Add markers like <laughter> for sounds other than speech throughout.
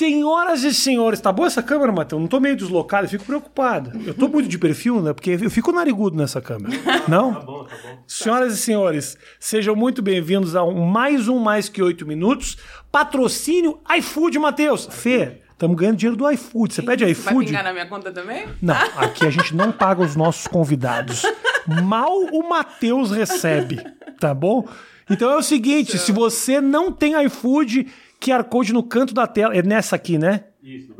Senhoras e senhores, tá boa essa câmera, Matheus? Não tô meio deslocado, eu fico preocupado. Eu tô muito de perfil, né? Porque eu fico narigudo nessa câmera. <laughs> Não? Tá bom, tá bom. Senhoras e senhores, sejam muito bem-vindos a um, mais um Mais Que Oito Minutos. Patrocínio iFood, Matheus. Fê, estamos ganhando dinheiro do iFood. Você pede Vai iFood? pingar na minha conta também? Não, <laughs> aqui a gente não paga os nossos convidados. Mal o Matheus recebe, tá bom? Então é o seguinte, se você não tem iFood, QR Code no canto da tela, é nessa aqui, né? Isso.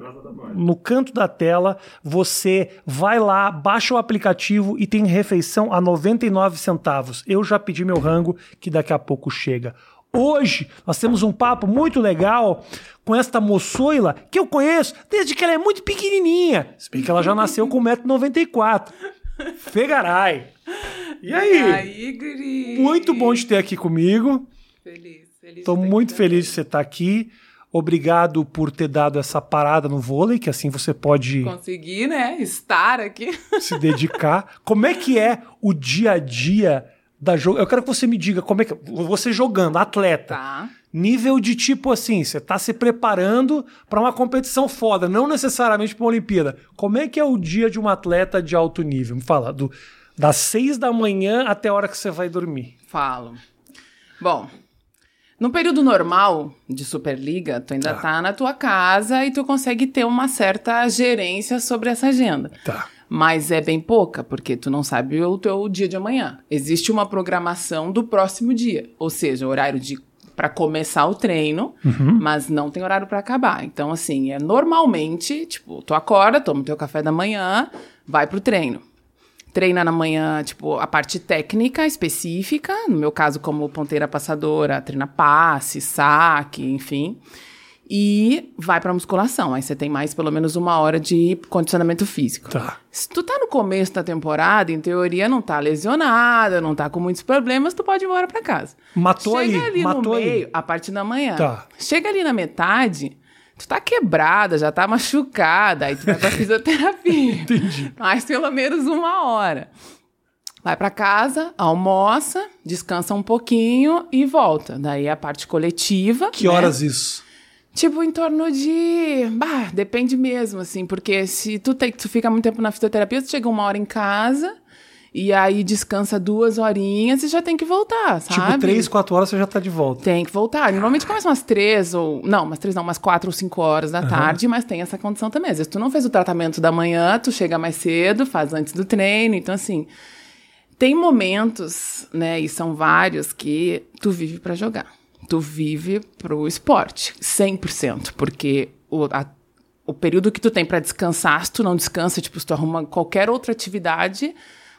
No canto da tela, você vai lá, baixa o aplicativo e tem refeição a 99 centavos. Eu já pedi meu rango, que daqui a pouco chega. Hoje nós temos um papo muito legal com esta moçoila que eu conheço desde que ela é muito pequenininha. Se bem que ela já nasceu com 1,94m. Fegaray. E aí? E aí, guri? Muito bom te ter aqui comigo. Feliz. Estou estar muito feliz de você estar aqui. Obrigado por ter dado essa parada no vôlei, que assim você pode também. Consegui, né? Estar aqui. <laughs> se dedicar. Como é que é o dia a dia da jogo? Eu quero que você me diga como é que você jogando, atleta. Tá. Nível de tipo assim, você tá se preparando para uma competição foda, não necessariamente para uma Olimpíada. Como é que é o dia de um atleta de alto nível? Me fala, do, das seis da manhã até a hora que você vai dormir. Falo. Bom, no período normal de Superliga, tu ainda Tá. tá na tua casa e tu consegue ter uma certa gerência sobre essa agenda. Tá. Mas é bem pouca, porque tu não sabe o teu dia de amanhã. Existe uma programação do próximo dia, ou seja, horário de para começar o treino, mas não tem horário para acabar. Então assim, é normalmente, tipo, tu acorda, toma o teu café da manhã, vai pro treino. Treina na manhã, tipo, a parte técnica específica, no meu caso como ponteira passadora, treina passe, saque, enfim e vai pra musculação. Aí você tem mais pelo menos uma hora de condicionamento físico. Tá. Se tu tá no começo da temporada, em teoria não tá lesionada, não tá com muitos problemas, tu pode ir embora pra casa. Matou Chega aí, ali matou no aí. meio, a partir da manhã. Tá. Chega ali na metade, tu tá quebrada, já tá machucada, aí tu vai pra <laughs> fisioterapia. Entendi. Mais pelo menos uma hora. Vai pra casa, almoça, descansa um pouquinho e volta. Daí a parte coletiva. Que né? horas isso? Tipo, em torno de. Bah, depende mesmo, assim, porque se tu, tem, tu fica muito tempo na fisioterapia, tu chega uma hora em casa e aí descansa duas horinhas e já tem que voltar, sabe? Tipo, três, quatro horas você já tá de volta. Tem que voltar. Normalmente começa umas três ou. Não, umas três não, umas quatro ou cinco horas da tarde, mas tem essa condição também. Às vezes tu não fez o tratamento da manhã, tu chega mais cedo, faz antes do treino. Então, assim. Tem momentos, né, e são vários, que tu vive pra jogar. Tu vive pro esporte, 100%. Porque o, a- o período que tu tem pra descansar, se tu não descansa, tipo, se tu arruma qualquer outra atividade,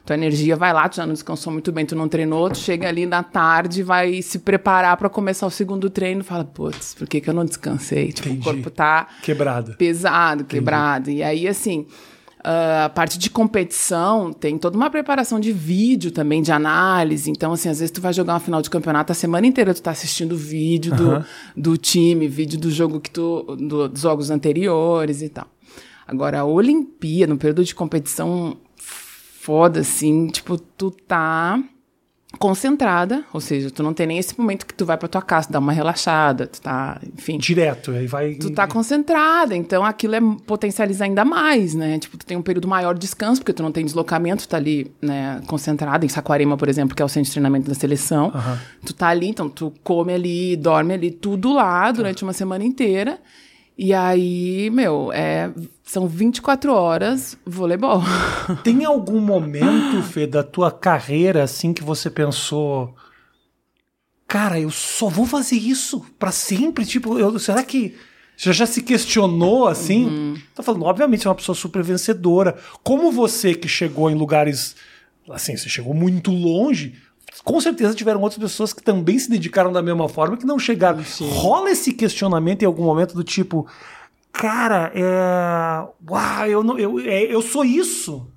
tua energia vai lá, tu já não descansou muito bem, tu não treinou, tu chega ali na tarde, vai se preparar pra começar o segundo treino, fala, putz, por que que eu não descansei? Tipo, Entendi. o corpo tá Quebrada. pesado, quebrado. E aí, assim, ah, a parte de competição tem toda uma preparação de vídeo também, de análise. Então, assim, às vezes tu vai jogar uma final de campeonato, a semana inteira tu tá assistindo vídeo do, do time, vídeo do jogo que tu. do- dos jogos anteriores e tal. Agora, a Olimpíada, no período de competição foda, assim, tipo, tu tá concentrada, ou seja, tu não tem nem esse momento que tu vai pra tua casa, dar uma relaxada, tu tá, enfim Direto, aí vai. tu tá concentrada, então aquilo é potencializa ainda mais, né? Tipo, tu tem um período maior de descanso, porque tu não tem deslocamento, tu tá ali, né, concentrada em Saquarema, por exemplo, que é o centro de treinamento da seleção. Aham. Tu tá ali, então tu come ali, dorme ali, tudo lá durante uma semana inteira. E aí, meu, é, são 24 horas voleibol. <laughs> Tem algum momento, Fê, da tua carreira assim que você pensou. Cara, eu só vou fazer isso pra sempre? Tipo, eu- será que. Você já se questionou assim? Uhum. Tô falando, obviamente, você é uma pessoa super vencedora. Como você que chegou em lugares. Assim, você chegou muito longe. Com certeza tiveram outras pessoas que também se dedicaram da mesma forma que não chegaram. Rola esse questionamento em algum momento do tipo. Cara, é. Uau, eu, não, eu, é, eu sou isso.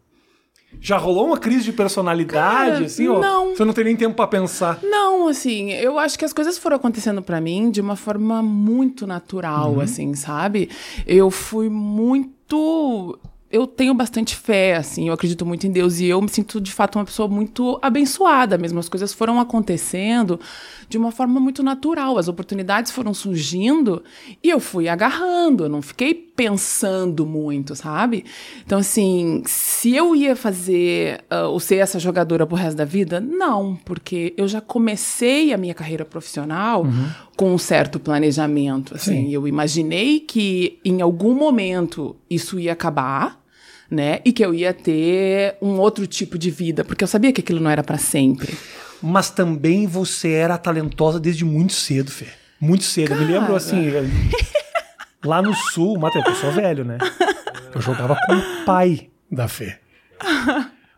Já rolou uma crise de personalidade, Cara, assim? ó? não. Você não tem nem tempo pra pensar. Não, assim, eu acho que as coisas foram acontecendo pra mim de uma forma muito natural, assim, sabe? Eu fui muito eu tenho bastante fé, assim, eu acredito muito em Deus e eu me sinto de fato uma pessoa muito abençoada mesmo. As coisas foram acontecendo de uma forma muito natural, as oportunidades foram surgindo e eu fui agarrando, eu não fiquei pensando muito, sabe? Então, assim, se eu ia fazer uh, ou ser essa jogadora pro resto da vida, não, porque eu já comecei a minha carreira profissional uhum. com um certo planejamento, assim, Sim. eu imaginei que em algum momento isso ia acabar né? E que eu ia ter um outro tipo de vida, porque eu sabia que aquilo não era para sempre. Mas também você era talentosa desde muito cedo, Fê. Muito cedo. Cara... Eu me lembro assim, <laughs> lá no sul, Matheus, eu sou velho, né? Eu jogava com o pai da Fê.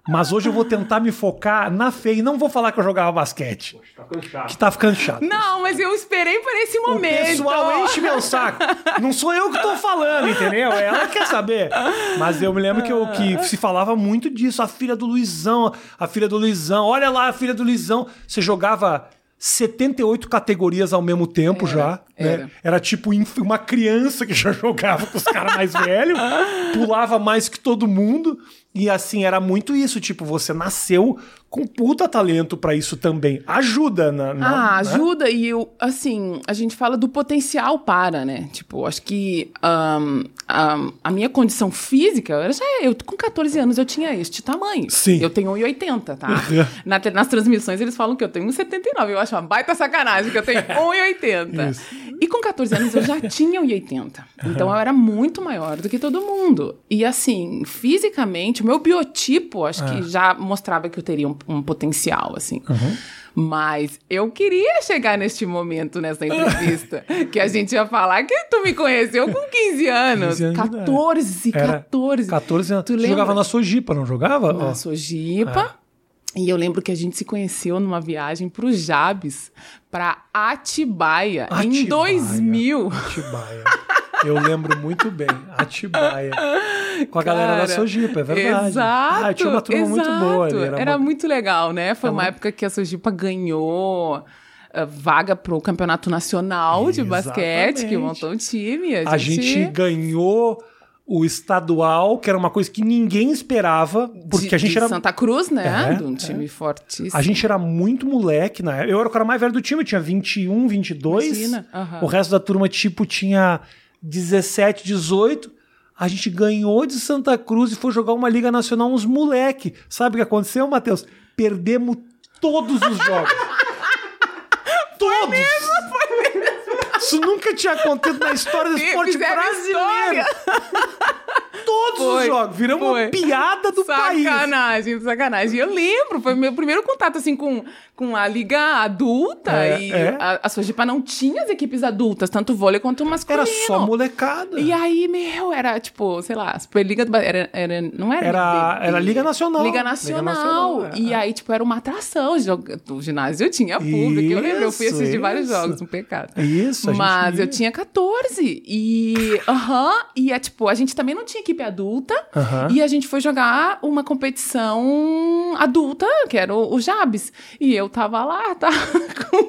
Mas hoje eu vou tentar me focar na Fê e não vou falar que eu jogava basquete. Poxa, tá ficando chato. Que tá ficando chato. Não, mas eu esperei por esse momento. O pessoal enche meu saco. Não sou eu que tô falando, entendeu? Ela quer saber. Mas eu me lembro que, eu, que se falava muito disso. A filha do Luizão, a filha do Luizão. Olha lá a filha do Luizão. Você jogava 78 categorias ao mesmo tempo era, já. Era. Né? era tipo uma criança que já <laughs> jogava com os caras mais velhos, pulava mais que todo mundo. E assim, era muito isso, tipo, você nasceu com puta talento para isso também. Ajuda na. na ah, né? ajuda, e eu, assim, a gente fala do potencial para, né? Tipo, acho que um, um, a minha condição física, eu, já, eu com 14 anos eu tinha este tamanho. Sim. Eu tenho 1,80, tá? <laughs> na, nas transmissões eles falam que eu tenho 1,79. Eu acho uma baita sacanagem que eu tenho 1,80. e com 14 anos eu já tinha 1,80. Então eu era muito maior do que todo mundo. E assim, fisicamente, o meu biotipo, acho que ah. já mostrava que eu teria um, um potencial, assim. Uhum. Mas eu queria chegar neste momento nessa entrevista. <laughs> que a gente ia falar que tu me conheceu com 15 anos. 15 anos 14, 14. 14 anos. Tu, tu jogava na Sojipa, não jogava? Na. Sojipa. É. E eu lembro que a gente se conheceu numa viagem pro Jabes, pra Atibaia, Atibaia em 2000. Atibaia. Eu lembro muito bem. Atibaia. <laughs> <laughs> Com a Cara, galera da Sojipa, é verdade. Exato. Ah, tinha uma turma exato. muito boa ali. Era, era uma... muito legal, né? Foi uma época que a Sojipa ganhou uh, vaga pro campeonato nacional de basquete, que montou um time. A, a gente... gente ganhou o estadual, que era uma coisa que ninguém esperava, porque de, a gente de era. Santa Cruz, né? É, de um time é. fortíssimo. A gente era muito moleque na época. Eu era o cara mais velho do time, eu tinha 21, 22. Imagina. Uhum. O resto da turma, tipo, tinha 17, 18. A gente ganhou de Santa Cruz e foi jogar uma Liga Nacional uns moleque. Sabe o que aconteceu, Matheus? Perdemos todos os jogos. <laughs> todos! Foi mesmo, foi mesmo. Isso nunca tinha acontecido na história do esporte brasileiro. Todos foi, os jogos. Viramos foi. uma piada do sacanagem, país. Sacanagem, sacanagem. Eu lembro, foi meu primeiro contato, assim, com, com a liga adulta. É, e é. a, a Sojipa não tinha as equipes adultas, tanto vôlei quanto masculino. Era só molecada. E aí, meu, era tipo, sei lá, Superliga do era, era Não era. Era, era Liga Nacional. Liga Nacional. Liga Nacional é, e é. aí, tipo, era uma atração. O ginásio tinha público. Isso, eu lembro, eu fui assistir isso. vários jogos, um pecado. Isso, Mas eu tinha 14. E. Aham. Uh -huh, e é tipo, a gente também não tinha equipe adulta. Uh -huh. E a gente foi jogar uma competição adulta, que era o, o Jabs. E eu tava lá, tá? <laughs> Com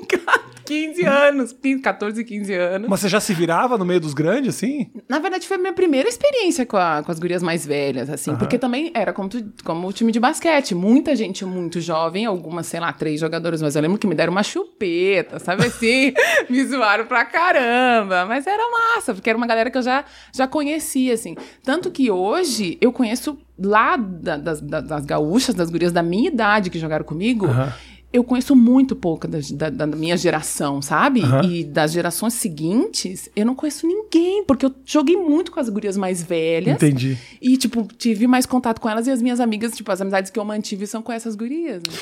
15 anos, 14, 15 anos. Mas você já se virava no meio dos grandes, assim? Na verdade, foi a minha primeira experiência com, a, com as gurias mais velhas, assim. Uhum. Porque também era como, tu, como o time de basquete. Muita gente muito jovem, algumas, sei lá, três jogadores. Mas eu lembro que me deram uma chupeta, sabe assim? <laughs> me zoaram pra caramba. Mas era massa, porque era uma galera que eu já, já conhecia, assim. Tanto que hoje eu conheço lá da, das, das, gaúchas, das gurias da minha idade que jogaram comigo. Uhum eu conheço muito pouco da, da, da minha geração, sabe? Uhum. E das gerações seguintes, eu não conheço ninguém, porque eu joguei muito com as gurias mais velhas. Entendi. E, tipo, tive mais contato com elas e as minhas amigas, tipo, as amizades que eu mantive são com essas gurias. Né?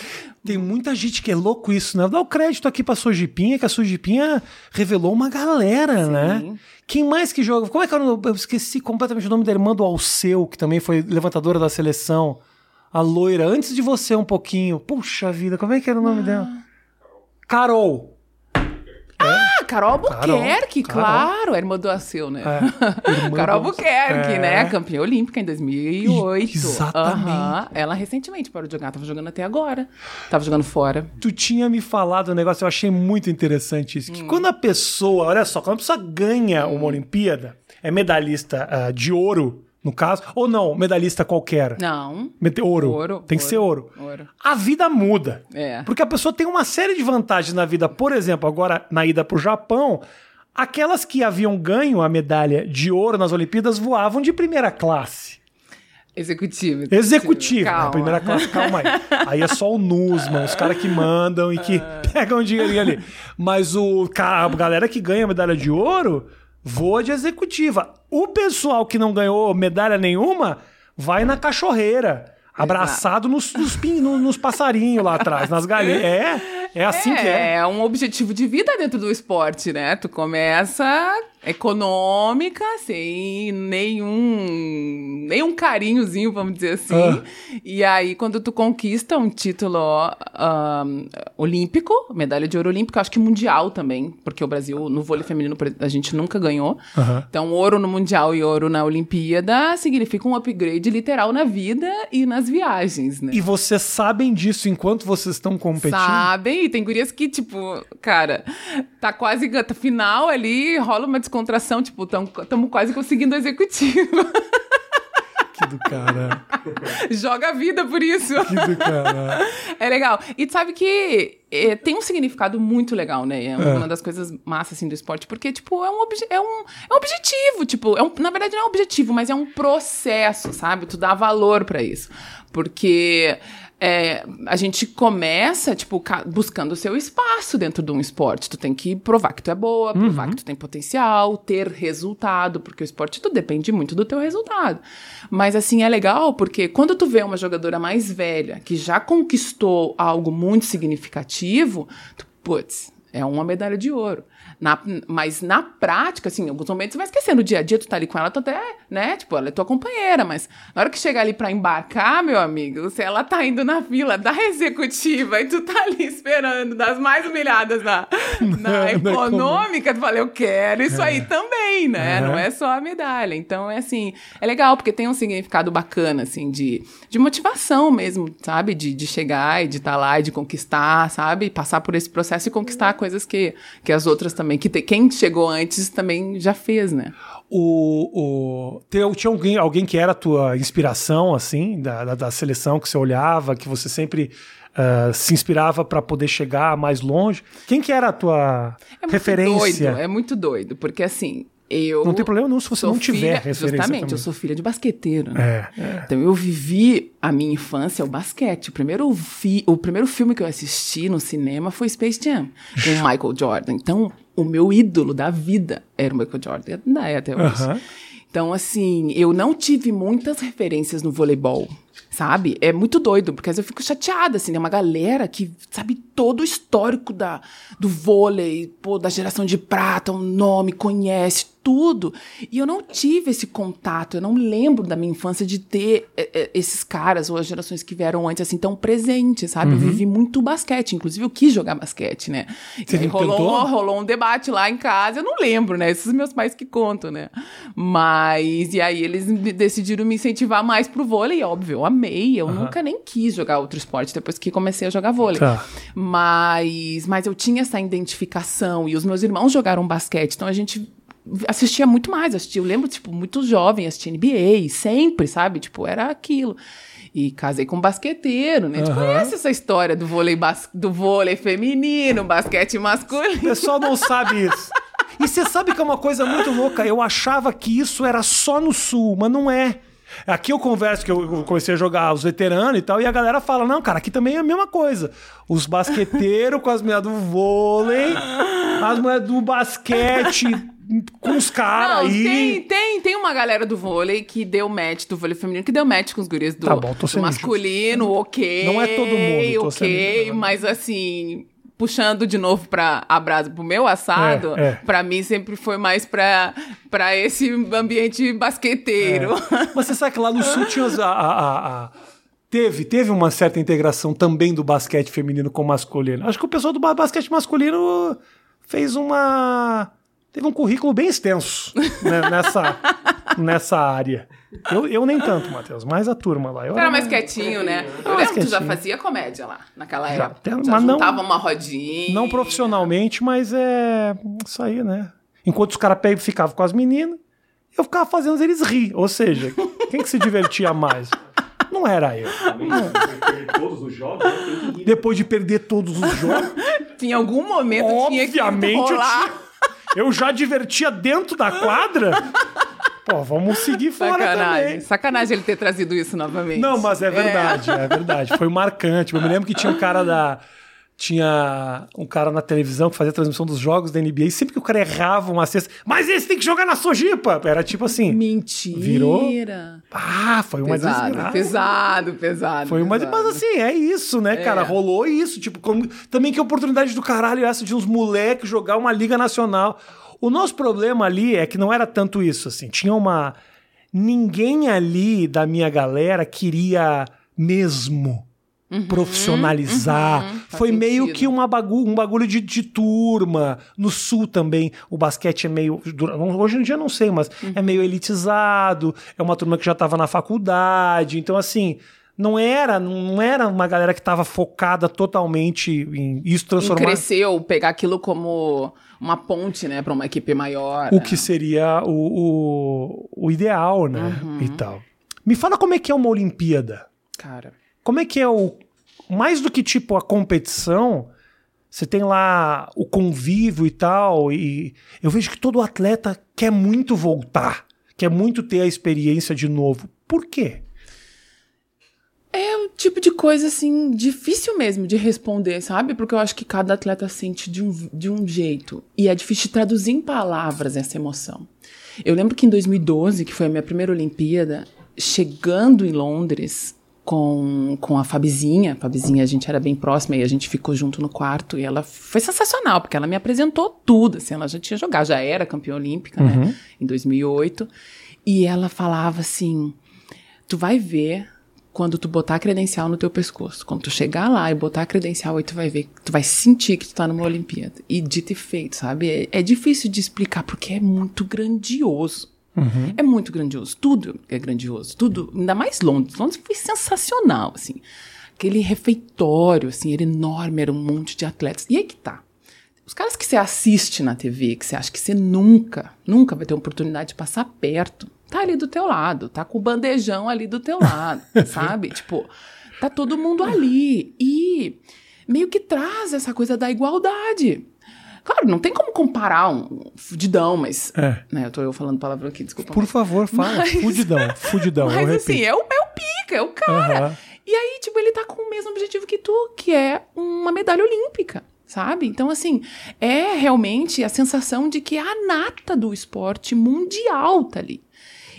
Tem muita gente que é louco isso, né? Dá o crédito aqui pra Sojipinha, que a Sojipinha revelou uma galera, né? Sim. né? Quem mais que joga? Como é que eu, eu esqueci completamente o nome da irmã do Alceu, que também foi levantadora da seleção a loira, antes de você um pouquinho. Puxa vida, como é que era o nome ah. dela? Carol. Ah, Carol Albuquerque, Carol, claro, a irmã do Aceu, né? É, <laughs> Carol Albuquerque, é. né? Campeã olímpica em 2008. Exatamente. Uhum. Ela recentemente parou de jogar, tava jogando até agora. Tava jogando fora. Tu tinha me falado um negócio, eu achei muito interessante isso. Que hum. quando a pessoa, olha só, quando a pessoa ganha uma Olimpíada, é medalhista uh, de ouro, no caso? Ou não, medalhista qualquer? Não. Mete- Ouro. Ouro, Tem que ouro, ser ouro. ouro. A vida muda. É. Porque a pessoa tem uma série de vantagens na vida. Por exemplo, agora na ida pro Japão, aquelas que haviam ganho a medalha de ouro nas Olimpíadas voavam de primeira classe. Executivo. Executivo, né? Calma. Primeira classe, calma aí. Aí é só o Nusman, os caras que mandam e que <laughs> pegam o dinheirinho ali. Mas o cara, a galera que ganha medalha de ouro voa de executiva. O pessoal que não ganhou medalha nenhuma vai na cachorreira. Abraçado nos, nos, pin- no- nos passarinhos lá atrás, nas galinhas. É, é assim que é. É um objetivo de vida dentro do esporte, né? Tu começa econômica, sem nenhum, nenhum carinhozinho, vamos dizer assim. Ah. E aí, quando tu conquista um título ahn, olímpico, medalha de ouro olímpico, acho que mundial também, porque o Brasil, no vôlei feminino, a gente nunca ganhou. Aham. Então, ouro no Mundial e ouro na Olimpíada significa um upgrade literal na vida e nas viagens, né? E vocês sabem disso enquanto vocês estão competindo? Sabem, e tem gurias que, tipo, cara, tá quase tá final ali, rola uma descontração, tipo, estamos quase conseguindo o executivo. Que do cara. Joga a vida por isso. Que do cara. É legal. E sabe que é, tem um significado muito legal, né? É uma das coisas massas, assim, do esporte, porque, tipo, é um, é um, é um objetivo, tipo, é um, na verdade não é um objetivo, mas é um processo, sabe? Tu dá valor pra isso. Porque é, a gente começa, tipo, ca- buscando o seu espaço dentro de um esporte. Tu tem que provar que tu é boa, provar que tu tem potencial, ter resultado, porque o esporte tu depende muito do teu resultado. Mas assim, é legal porque quando tu vê uma jogadora mais velha que já conquistou algo muito significativo, tu, putz, é uma medalha de ouro. Na- mas na prática, assim, em alguns momentos você vai esquecendo. No dia a dia, tu tá ali com ela, tu até, né? Tipo, ela é tua companheira, mas na hora que chegar ali pra embarcar, meu amigo, se ela tá indo na fila da executiva e tu tá ali esperando das mais humilhadas <laughs> na, na econômica, tu fala, eu quero isso aí também, né? Uhum. Não é só a medalha. Então, é assim, é legal, porque tem um significado bacana, assim, de, de motivação mesmo, sabe? De, de chegar e de estar lá e de conquistar, sabe? Passar por esse processo e conquistar coisas que, que as outras também, que te- quem chegou antes também já fez, né? O, o, teu- tinha alguém, alguém que era a tua inspiração, assim, da, da, da seleção que você olhava, que você sempre ah, se inspirava para poder chegar mais longe? Quem que era a tua É muito referência? doido, é muito doido, porque assim, eu. Não tem problema nenhum se você não tiver filha- referência Justamente, também. eu sou filha de basqueteiro, né? É, é. Então eu vivi a minha infância o basquete. O primeiro, o primeiro filme que eu assisti no cinema foi Space Jam, com o Michael Jordan. Então, o meu ídolo da vida era o Michael Jordan. Ainda é até hoje. Aham. Então, assim, eu não tive muitas referências no voleibol, sabe? É muito doido, porque às vezes eu fico chateada, assim, tem uma galera que sabe todo o histórico da, do vôlei, pô, da geração de prata, o nome, conhece tudo. E eu não tive esse contato, eu não lembro da minha infância de ter é, é, esses caras ou as gerações que vieram antes, assim, tão presentes, sabe? Eu vivi muito basquete, inclusive eu quis jogar basquete, né? Você E rolou, tentou? rolou um debate lá em casa, eu não lembro, né? Esses meus pais que contam, né? Mas, e aí eles decidiram me incentivar mais pro vôlei, óbvio, eu amei, eu nunca nem quis jogar outro esporte depois que comecei a jogar vôlei. Tá. Mas, mas eu tinha essa identificação e os meus irmãos jogaram basquete, então a gente assistia muito mais, assistia, eu lembro, tipo, muito jovem, assistia NBA, sempre, sabe? Tipo, era aquilo. E casei com um basqueteiro, né? Tu Aham. conhece essa história do vôlei, bas- do vôlei feminino, basquete O masculino? pessoal não sabe isso. E você sabe que é uma coisa muito louca. Eu achava que isso era só no sul, mas não é. Aqui eu converso que eu comecei a jogar os veteranos e tal, e a galera fala: não, cara, aqui também é a mesma coisa. Os basqueteiros com as mulheres do vôlei, as mulheres do basquete com os caras aí. tem, tem, tem uma galera do vôlei que deu match, do vôlei feminino, que deu match com os guris do, Tá bom, do masculino, ok. Não é todo mundo, Ok, sendo- mas assim, puxando de novo pra a brasa pro meu assado, É, é. pra mim sempre foi mais pra, pra esse ambiente basqueteiro. Mas você sabe que lá no sul tinha a, a- a- Teve, teve uma certa integração também do basquete feminino com o masculino. Acho que o pessoal do ba- basquete masculino fez uma. Teve um currículo bem extenso né, <laughs> nessa, nessa área. Eu, eu nem tanto, Matheus, mas a turma lá. Eu Tu era mais quietinho, né? Eu mais lembro que tu já fazia comédia lá, naquela Já, época. até- já mas não- juntava uma rodinha. Não profissionalmente, mas é. Isso aí, né? Enquanto os caras ficavam com as meninas, eu ficava fazendo eles rir. Ou seja, Quem que se divertia mais? Não era eu. todos os jogos, né? Depois de perder todos os jogos, <laughs> Em algum momento tinha que obviamente rolar. Eu já divertia dentro da quadra. Pô, vamos seguir fora Sacanagem. também. Sacanagem ele ter trazido isso novamente. Não, mas é verdade, é, verdade. Foi marcante. Eu me lembro que tinha um cara da. Tinha um cara na televisão que fazia a transmissão dos jogos da NBA e sempre que o cara errava uma cesta, mas esse tem que jogar na Sojipa! Era tipo assim. Mentira. Virou? Ah, foi uma Pesado, pesado, pesado. Foi uma. pesado. Mas assim, é isso, né, cara? Rolou isso. Tipo, como- também que oportunidade do caralho essa de uns moleques jogar uma Liga Nacional. O nosso problema ali é que não era tanto isso, assim. Tinha uma. Ninguém ali da minha galera queria mesmo profissionalizar. uhum, faz Foi meio sentido. que uma bagu um bagulho de, de turma. No sul também, o basquete é meio. Hoje em dia não sei, mas é meio elitizado. É uma turma que já estava na faculdade. Então, assim. Não era, não era uma galera que estava focada totalmente em isso Em transformar crescer ou pegar aquilo como uma ponte, né, pra uma equipe maior. o né? que seria o, o, o ideal, né? Uhum. E tal. Me fala como é que é uma Olimpíada. Cara. Como é que é o. Mais do que tipo a competição, você tem lá o convívio e tal, e eu vejo que todo atleta quer muito voltar, quer muito ter a experiência de novo. Por quê? É o tipo de coisa, assim, difícil mesmo de responder, sabe? Porque eu acho que cada atleta sente de um, de um jeito. E é difícil de traduzir em palavras essa emoção. Eu lembro que em 2012, que foi a minha primeira Olimpíada, chegando em Londres com, com a Fabizinha, a Fabizinha a gente era bem próxima e a gente ficou junto no quarto e ela foi sensacional, porque ela me apresentou tudo, assim, ela já tinha jogado, já era campeã olímpica, né, em 2008, e ela falava assim, tu vai ver quando tu botar a credencial no teu pescoço. Quando tu chegar lá e botar a credencial, aí tu vai ver, tu vai sentir que tu tá numa Olimpíada. E dito e feito, sabe? É, é difícil de explicar porque é muito grandioso. É muito grandioso. Tudo é grandioso. Tudo, ainda mais Londres. Londres foi sensacional, assim. Aquele refeitório, assim, era enorme, era um monte de atletas. E aí que tá. Os caras que você assiste na TV, que você acha que você nunca, nunca vai ter oportunidade de passar perto, tá ali do teu lado, tá com o bandejão ali do teu lado, <laughs> sabe? Tipo, tá todo mundo ali. E meio que traz essa coisa da igualdade. Claro, não tem como comparar um fudidão, mas. É. Né, eu tô eu falando palavrão aqui, desculpa. Por favor, fala. Mas- Fudidão, <laughs> fudidão. Mas assim, é o, é o pica, é o cara. Aham. E aí, tipo, ele tá com o mesmo objetivo que tu, que é uma medalha olímpica, sabe? Então, assim, é realmente a sensação de que a nata do esporte mundial tá ali.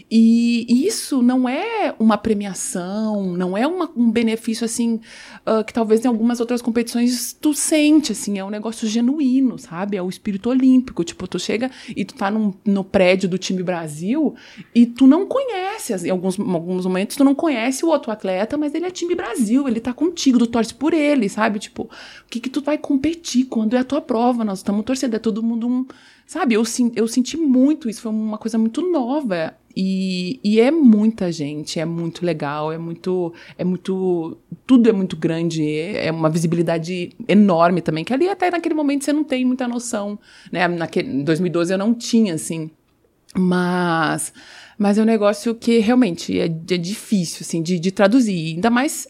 E isso não é uma premiação, não é uma- um benefício assim ah, que talvez em algumas outras competições tu sente, assim, é um negócio genuíno, sabe? É o espírito olímpico. Tipo, tu chega e tu tá num- no prédio do time Brasil e tu não conhece, as- em alguns, alguns momentos tu não conhece o outro atleta, mas ele é time Brasil, ele tá contigo, tu torce por ele, sabe? Tipo, o que que tu vai competir quando é a tua prova? Nós estamos torcendo, é todo mundo um. Sabe, eu, eu senti muito isso, foi uma coisa muito nova. E, e é muita gente, é muito legal, é muito. É muito. Tudo é muito grande, é uma visibilidade enorme também, que ali até naquele momento você não tem muita noção. Né? Naquele, em 2012 eu não tinha, assim. Mas, mas é um negócio que realmente é, é difícil, assim, de, de traduzir. Ainda mais,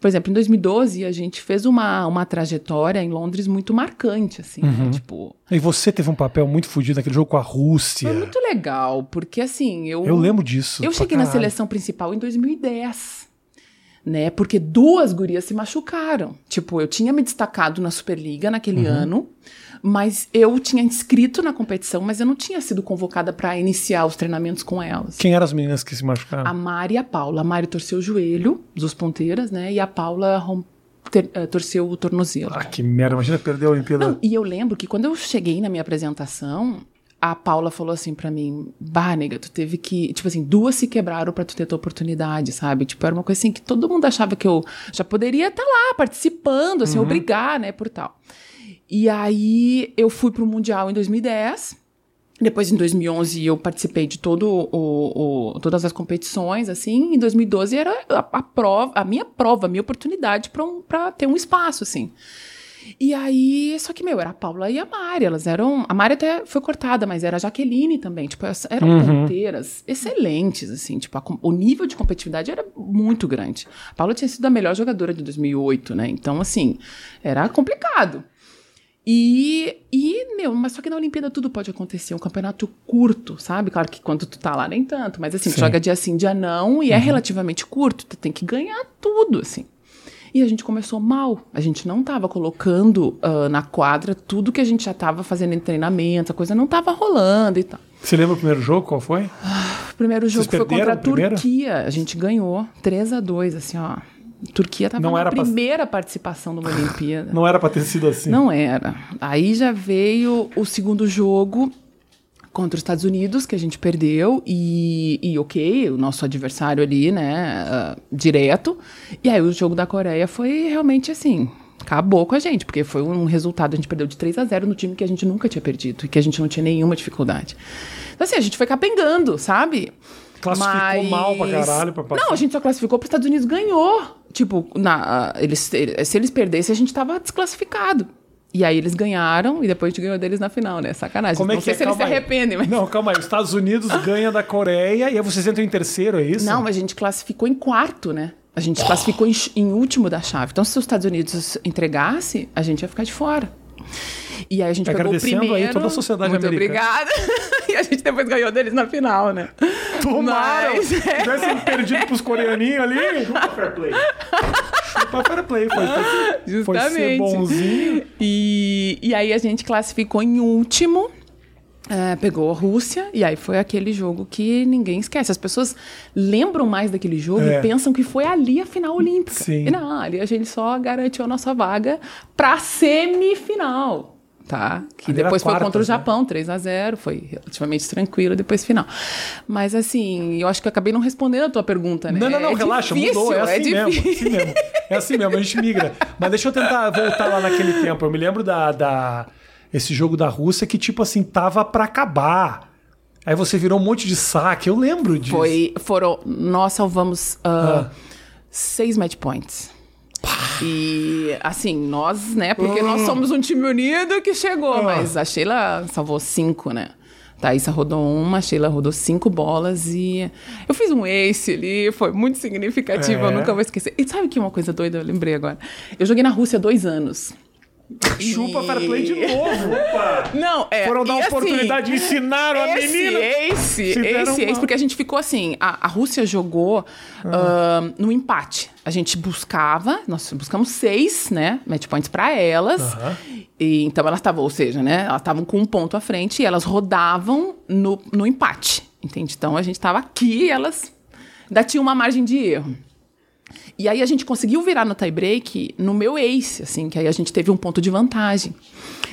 por exemplo, em 2012 a gente fez uma, uma trajetória em Londres muito marcante, assim, né? Tipo, E você teve um papel muito fudido naquele jogo com a Rússia. foi muito legal, porque assim, eu... Eu lembro disso. Eu cheguei na caralho. seleção principal em 2010. Né? Porque duas gurias se machucaram. Tipo, eu tinha me destacado na Superliga naquele Uhum. ano, mas eu tinha inscrito na competição, mas eu não tinha sido convocada para iniciar os treinamentos com elas. Quem eram as meninas que se machucaram? A Mari e a Paula. A Mari torceu o joelho dos ponteiras, né? E a Paula ter- eh, torceu o tornozelo. Ah, que merda. Imagina perder a Olimpíada. Não, e eu lembro que quando eu cheguei na minha apresentação, a Paula falou assim pra mim, bah, nega, tu teve que, tipo assim, duas se quebraram pra tu ter tua oportunidade, sabe? Tipo, era uma coisa assim que todo mundo achava que eu já poderia estar lá participando, assim, obrigar, né, por tal. E aí eu fui pro Mundial em 2010. Depois, em 2011, eu participei de todo o, o- todas as competições, assim. Em 2012 era a, a prova, a minha prova, a minha oportunidade para um, ter um espaço, assim. E aí, só que, meu, era a Paula e a Mari. Elas eram. A Mari até foi cortada, mas era a Jaqueline também. Tipo, eram Uhum. ponteiras excelentes, assim. Tipo, a o nível de competitividade era muito grande. A Paula tinha sido a melhor jogadora de 2008, né? Então, assim, era complicado. E, e, meu, mas só que na Olimpíada tudo pode acontecer. Um campeonato curto, sabe? Claro que quando tu tá lá nem tanto, mas assim, joga dia sim, dia não, e é relativamente curto, tu tem que ganhar tudo, assim. E a gente começou mal. A gente não tava colocando ah, na quadra tudo que a gente já tava fazendo em treinamento, a coisa não tava rolando e tal. Você lembra o primeiro jogo? Qual foi? O primeiro jogo foi contra a primeiro? Turquia. A gente ganhou 3 a 2 assim, ó. A Turquia tava Não na era pra- primeira participação numa <laughs> Olimpíada. Não era pra ter sido assim. Não era. Aí já veio o segundo jogo contra os Estados Unidos, que a gente perdeu, e, e ok, o nosso adversário ali, né, ah, direto. E aí o jogo da Coreia foi realmente assim. Acabou com a gente, porque foi um resultado, a gente perdeu de 3 a 0 no time que a gente nunca tinha perdido e que a gente não tinha nenhuma dificuldade. Então, assim, a gente foi capengando, sabe? Classificou mal pra caralho pra passar. Não, a gente só classificou para os Estados Unidos ganhou. Tipo, na, eles, eles- se eles perdessem, a gente tava desclassificado. E aí eles ganharam e depois a gente ganhou deles na final, né? Sacanagem. Como é não que sei é? se eles se Calma aí. arrependem, mas. Não, calma aí. Os Estados Unidos <laughs> ganha da Coreia e aí vocês entram em terceiro, é isso? Não, mas a gente classificou em quarto, né? A gente classificou em, em último da chave. Então, se os Estados Unidos entregasse, a gente ia ficar de fora. E aí a gente pegou o Agradecendo aí primeiro. toda a sociedade Muito americana. obrigada. <laughs> e a gente depois ganhou deles na final, né? Tomaram! Mas, é. Tivessem perdido pros coreaninhos ali. Fair play. Chupa fair play. Foi, foi, foi ser Justamente. bonzinho. E, e aí a gente classificou em último. é, pegou a Rússia, e aí foi aquele jogo que ninguém esquece. As pessoas lembram mais daquele jogo É. e pensam que foi ali a final olímpica. Sim. E não, ali a gente só garantiu a nossa vaga pra semifinal. Tá? Que Ali depois foi quartas, contra o né? Japão, 3 a 0 foi relativamente tranquilo, depois final. Mas assim, eu acho que eu acabei não respondendo a tua pergunta, né? Não, não, não, É relaxa, difícil, mudou. É assim mesmo, difícil. assim mesmo. É assim mesmo, a gente migra. Mas deixa eu tentar voltar lá naquele tempo. Eu me lembro da, da esse jogo da Rússia que, tipo assim, tava pra acabar. Aí você virou um monte de saque. Eu lembro disso. Foi, foram, nós salvamos ah, seis match points. E assim, nós, né? Porque nós somos um time unido que chegou, mas a Sheila salvou cinco, né? Thaísa rodou uma, a Sheila rodou cinco bolas e eu fiz um ace ali, foi muito significativo, É. eu nunca vou esquecer. E sabe que uma coisa doida, eu lembrei agora? Eu joguei na Rússia dois anos. Chupa E- fair play de novo. Não, é. Foram dar uma assim, oportunidade, ensinaram a esse, menina. Esse, esse, esse, porque a gente ficou assim, a, a Rússia jogou ahn, no empate. A gente buscava, nós buscamos seis, né, match points pra elas. Aham. E, então elas estavam, ou seja, né, elas estavam com um ponto à frente e elas rodavam no, no empate, entende? Então a gente tava aqui e elas ainda tinham uma margem de erro. E aí a gente conseguiu virar no tie-break no meu ace, assim, que aí a gente teve um ponto de vantagem.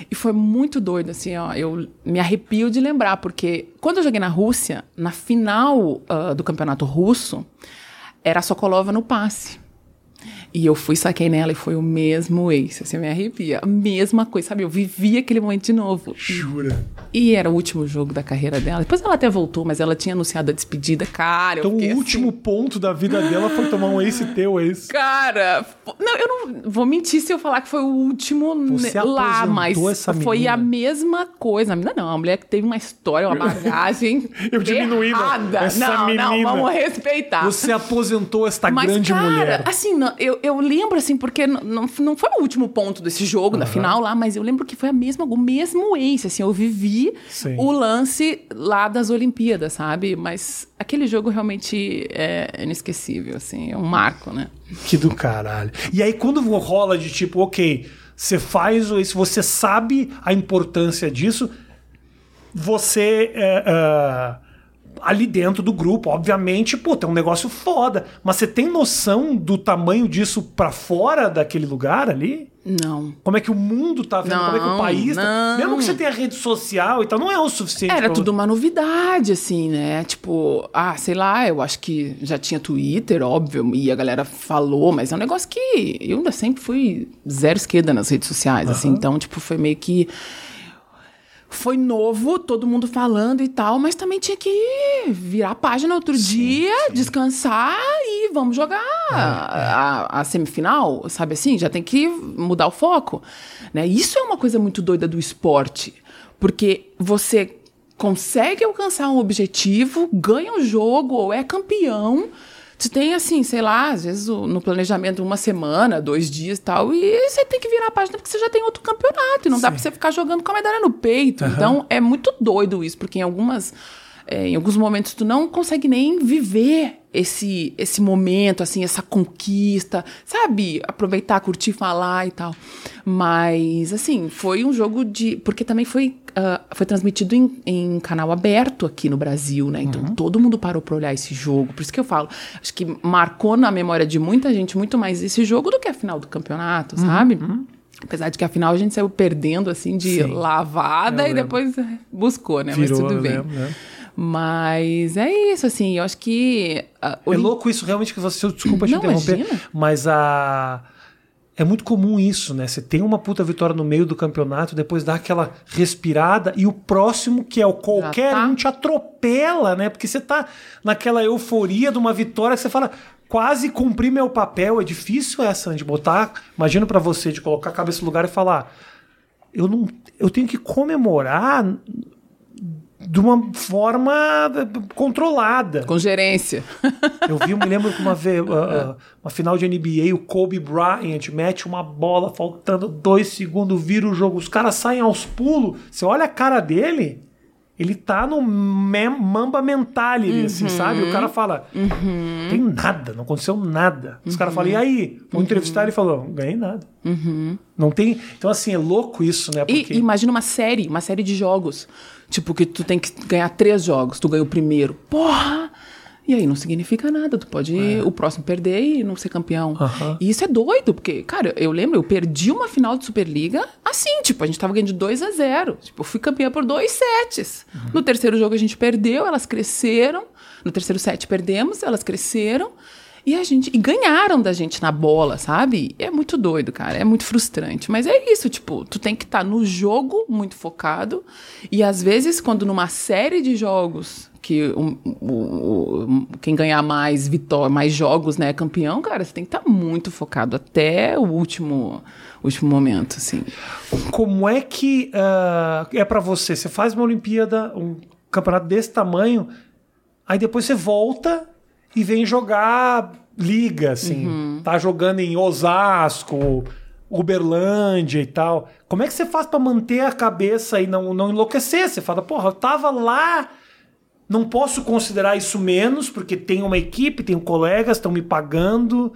E foi muito doido, assim, ó, eu me arrepio de lembrar, porque quando eu joguei na Rússia, na final ah, do campeonato russo, era a Sokolova no passe. E eu fui, saquei nela e foi o mesmo ace, assim, me arrepia. A mesma coisa, sabe? Eu vivi aquele momento de novo. Jura. E era o último jogo da carreira dela. Depois ela até voltou, mas ela tinha anunciado a despedida. Cara, eu Então o assim, último ponto da vida dela foi tomar um ace teu, é isso? Cara, não, eu não vou mentir se eu falar que foi o último Você lá, mas essa foi menina? a mesma coisa. A menina não, a mulher que teve uma história, uma bagagem. <laughs> Eu diminuindo errada. essa não, não, menina. vamos respeitar. Você aposentou esta Mas, grande cara, mulher. assim, não, eu, eu lembro, assim, porque não, não foi o último ponto desse jogo, da final lá, mas eu lembro que foi a mesma, o mesmo ace, assim, eu vivi Sim. o lance lá das Olimpíadas, sabe? Mas aquele jogo realmente é inesquecível, assim, é um marco, né? Que do caralho. E aí, quando rola de tipo, ok, você faz isso, você sabe a importância disso, você. é, é, ali dentro do grupo, obviamente, pô, tem um negócio foda. Mas você tem noção do tamanho disso pra fora daquele lugar ali? Não. Como é que o mundo tá vendo? Como é que o Não, país tá. não. Mesmo que você tenha rede social e tal, não é o suficiente. Era pra- tudo uma novidade, assim, né? Tipo, ah, sei lá, eu acho que já tinha Twitter, óbvio, e a galera falou, mas é um negócio que eu ainda sempre fui zero esquerda nas redes sociais, assim, então, tipo, foi meio que. Foi novo, todo mundo falando e tal, mas também tinha que virar a página outro dia, descansar e vamos jogar a, a semifinal, sabe assim? Já tem que mudar o foco. Né? Isso é uma coisa muito doida do esporte. Porque você consegue alcançar um objetivo, ganha o um jogo ou é campeão. Você tem, assim, sei lá, às vezes no planejamento uma semana, dois dias e tal, e você tem que virar a página porque você já tem outro campeonato e não Sim. dá pra você ficar jogando com a medalha no peito. Uhum. Então é muito doido isso, porque em algumas. É, em alguns momentos tu não consegue nem viver esse esse momento, assim, essa conquista, sabe? Aproveitar, curtir, falar e tal. Mas, assim, foi um jogo de. Porque também foi, uh, foi transmitido em, em, canal aberto aqui no Brasil, né? Então uhum. todo mundo parou pra olhar esse jogo. Por isso que eu falo, acho que marcou na memória de muita gente muito mais esse jogo do que a final do campeonato, uhum. sabe? Uhum. Apesar de que a final a gente saiu perdendo, assim, de Sim. lavada e depois buscou, né? Virou, Mas tudo bem. Lembro, né? Mas é isso, assim, eu acho que. Uh, é louco isso, realmente, que você. Desculpa te Não, interromper, imagina. mas a. É muito comum isso, né? Você tem uma puta vitória no meio do campeonato, depois dá aquela respirada e o próximo, que é o qualquer tá. um, te atropela, né? Porque você tá naquela euforia de uma vitória que você fala, quase cumpri meu papel. É difícil essa, de botar, imagino para você, de colocar a cabeça no lugar e falar, eu não, eu tenho que comemorar de uma forma controlada. Com gerência. Eu vi, eu me lembro que uma <laughs> vez, uh, uh, uma final de NBA, o Kobe Bryant mete uma bola faltando dois segundos, vira o jogo, os caras saem aos pulos. Você olha a cara dele, ele tá no mamba mental, uhum. assim, sabe? O cara fala, uhum. tem nada, não aconteceu nada. Os uhum. caras falam, e aí? Vou entrevistar ele falou, não ganhei nada. Uhum. Não tem. Então, assim, é louco isso, né? Porque... E imagina uma série, uma série de jogos. Tipo, que tu tem que ganhar três jogos, tu ganhou o primeiro. Porra! E aí não significa nada. Tu pode é. o próximo perder e não ser campeão. Uhum. E isso é doido, porque, cara, eu lembro, eu perdi uma final de Superliga assim, tipo, a gente tava ganhando de 2 a 0 Tipo, eu fui campeã por dois sets. Uhum. No terceiro jogo a gente perdeu, elas cresceram. No terceiro set perdemos, elas cresceram. E a gente. E ganharam da gente na bola, sabe? é muito doido, cara. É muito frustrante. Mas é isso, tipo, tu tem que estar tá no jogo muito focado. E às vezes, quando numa série de jogos que o, o, o, quem ganhar mais vitória, mais jogos, né, é campeão, cara, você tem que estar tá muito focado até o último, último momento, assim. Como é que uh, é para você? Você faz uma Olimpíada, um campeonato desse tamanho, aí depois você volta e vem jogar liga, assim. Uhum. Tá jogando em Osasco, Uberlândia e tal. Como é que você faz para manter a cabeça e não, não enlouquecer? Você fala, porra, eu tava lá não posso considerar isso menos, porque tem uma equipe, tenho colegas, estão me pagando,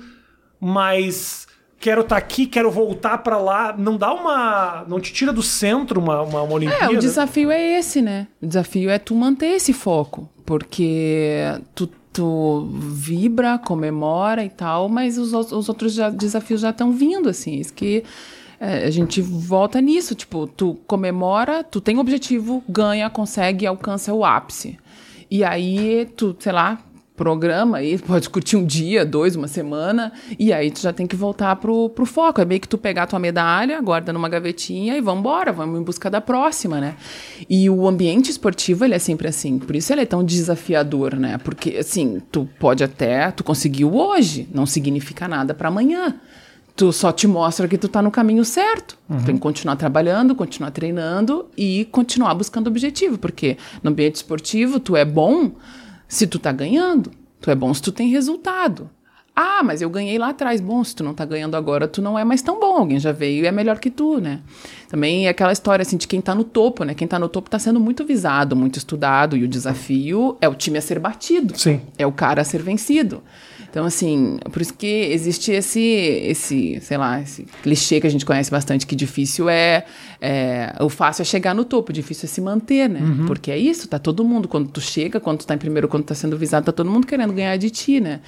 mas quero estar tá aqui, quero voltar para lá. Não dá uma. Não te tira do centro uma, uma, uma Olimpíada? É, o desafio é esse, né? O desafio é tu manter esse foco, porque tu, tu vibra, comemora e tal, mas os, os outros já, desafios já estão vindo, assim. Isso que. É, a gente volta nisso, tipo, tu comemora, tu tem objetivo, ganha, consegue, alcança o ápice. E aí tu, sei lá, programa aí, <laughs> pode curtir um dia, dois, uma semana, e aí tu já tem que voltar pro, pro foco. É meio que tu pegar tua medalha, guarda numa gavetinha e vamos embora, vamos em busca da próxima, né? E o ambiente esportivo, ele é sempre assim, por isso ele é tão desafiador, né? Porque, assim, tu pode até, tu conseguiu hoje, não significa nada para amanhã tu só te mostra que tu tá no caminho certo. Uhum. Tem que continuar trabalhando, continuar treinando e continuar buscando objetivo, porque no ambiente esportivo tu é bom se tu tá ganhando, tu é bom se tu tem resultado. Ah, mas eu ganhei lá atrás. Bom, se tu não tá ganhando agora, tu não é mais tão bom. Alguém já veio e é melhor que tu, né? Também é aquela história assim de quem tá no topo, né? Quem tá no topo tá sendo muito visado, muito estudado, e o desafio é o time a ser batido. Sim. É o cara a ser vencido. Então, assim, por isso que existe esse, esse, sei lá, esse clichê que a gente conhece bastante, que difícil é, é o fácil é chegar no topo, difícil é se manter, né? Uhum. Porque é isso, tá todo mundo, quando tu chega, quando tu tá em primeiro, quando tu tá sendo visado, tá todo mundo querendo ganhar de ti, né?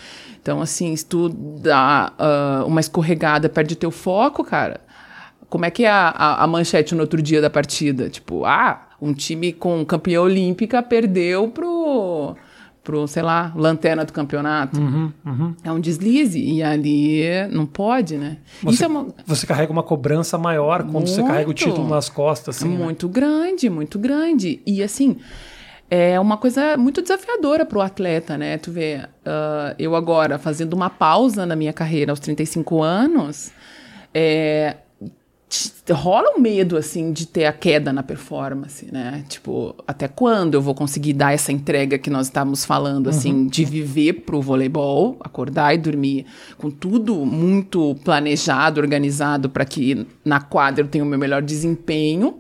Então, assim, se tu dá uh, uma escorregada, perde teu foco, cara, como é que é a, a, a, manchete no outro dia da partida? Tipo, ah, um time com campeão olímpica perdeu pro pro, sei lá, lanterna do campeonato. Uhum, uhum. É um deslize e ali não pode, né? Você, é uma... você carrega uma cobrança maior quando muito, você carrega o título nas costas. Assim, muito né? grande, muito grande. E assim, é uma coisa muito desafiadora para o atleta, né? Tu vê, uh, eu agora fazendo uma pausa na minha carreira aos 35 anos, é, rola um medo, assim, de ter a queda na performance, né? Tipo, até quando eu vou conseguir dar essa entrega que nós estávamos falando, assim, uhum. de viver pro voleibol, acordar e dormir com tudo muito planejado, organizado para que na quadra eu tenha o meu melhor desempenho.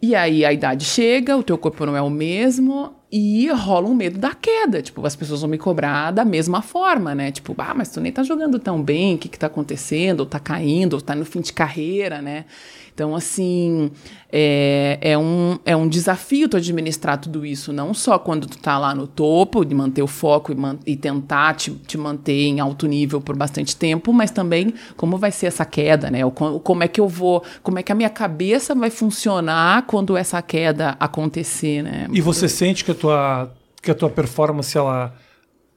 E aí a idade chega, o teu corpo não é o mesmo, e rola um medo da queda. Tipo, as pessoas vão me cobrar da mesma forma, né? Tipo, ah, mas tu nem tá jogando tão bem, o que que tá acontecendo? Ou tá caindo, ou tá no fim de carreira, né? Então, assim, é, é, um, é um desafio tu administrar tudo isso, não só quando tu tá lá no topo, de manter o foco e, man e tentar te, te manter em alto nível por bastante tempo, mas também como vai ser essa queda, né? Como, como é que eu vou, como é que a minha cabeça vai funcionar quando essa queda acontecer, né? E você sente que a tua, que a tua performance, ela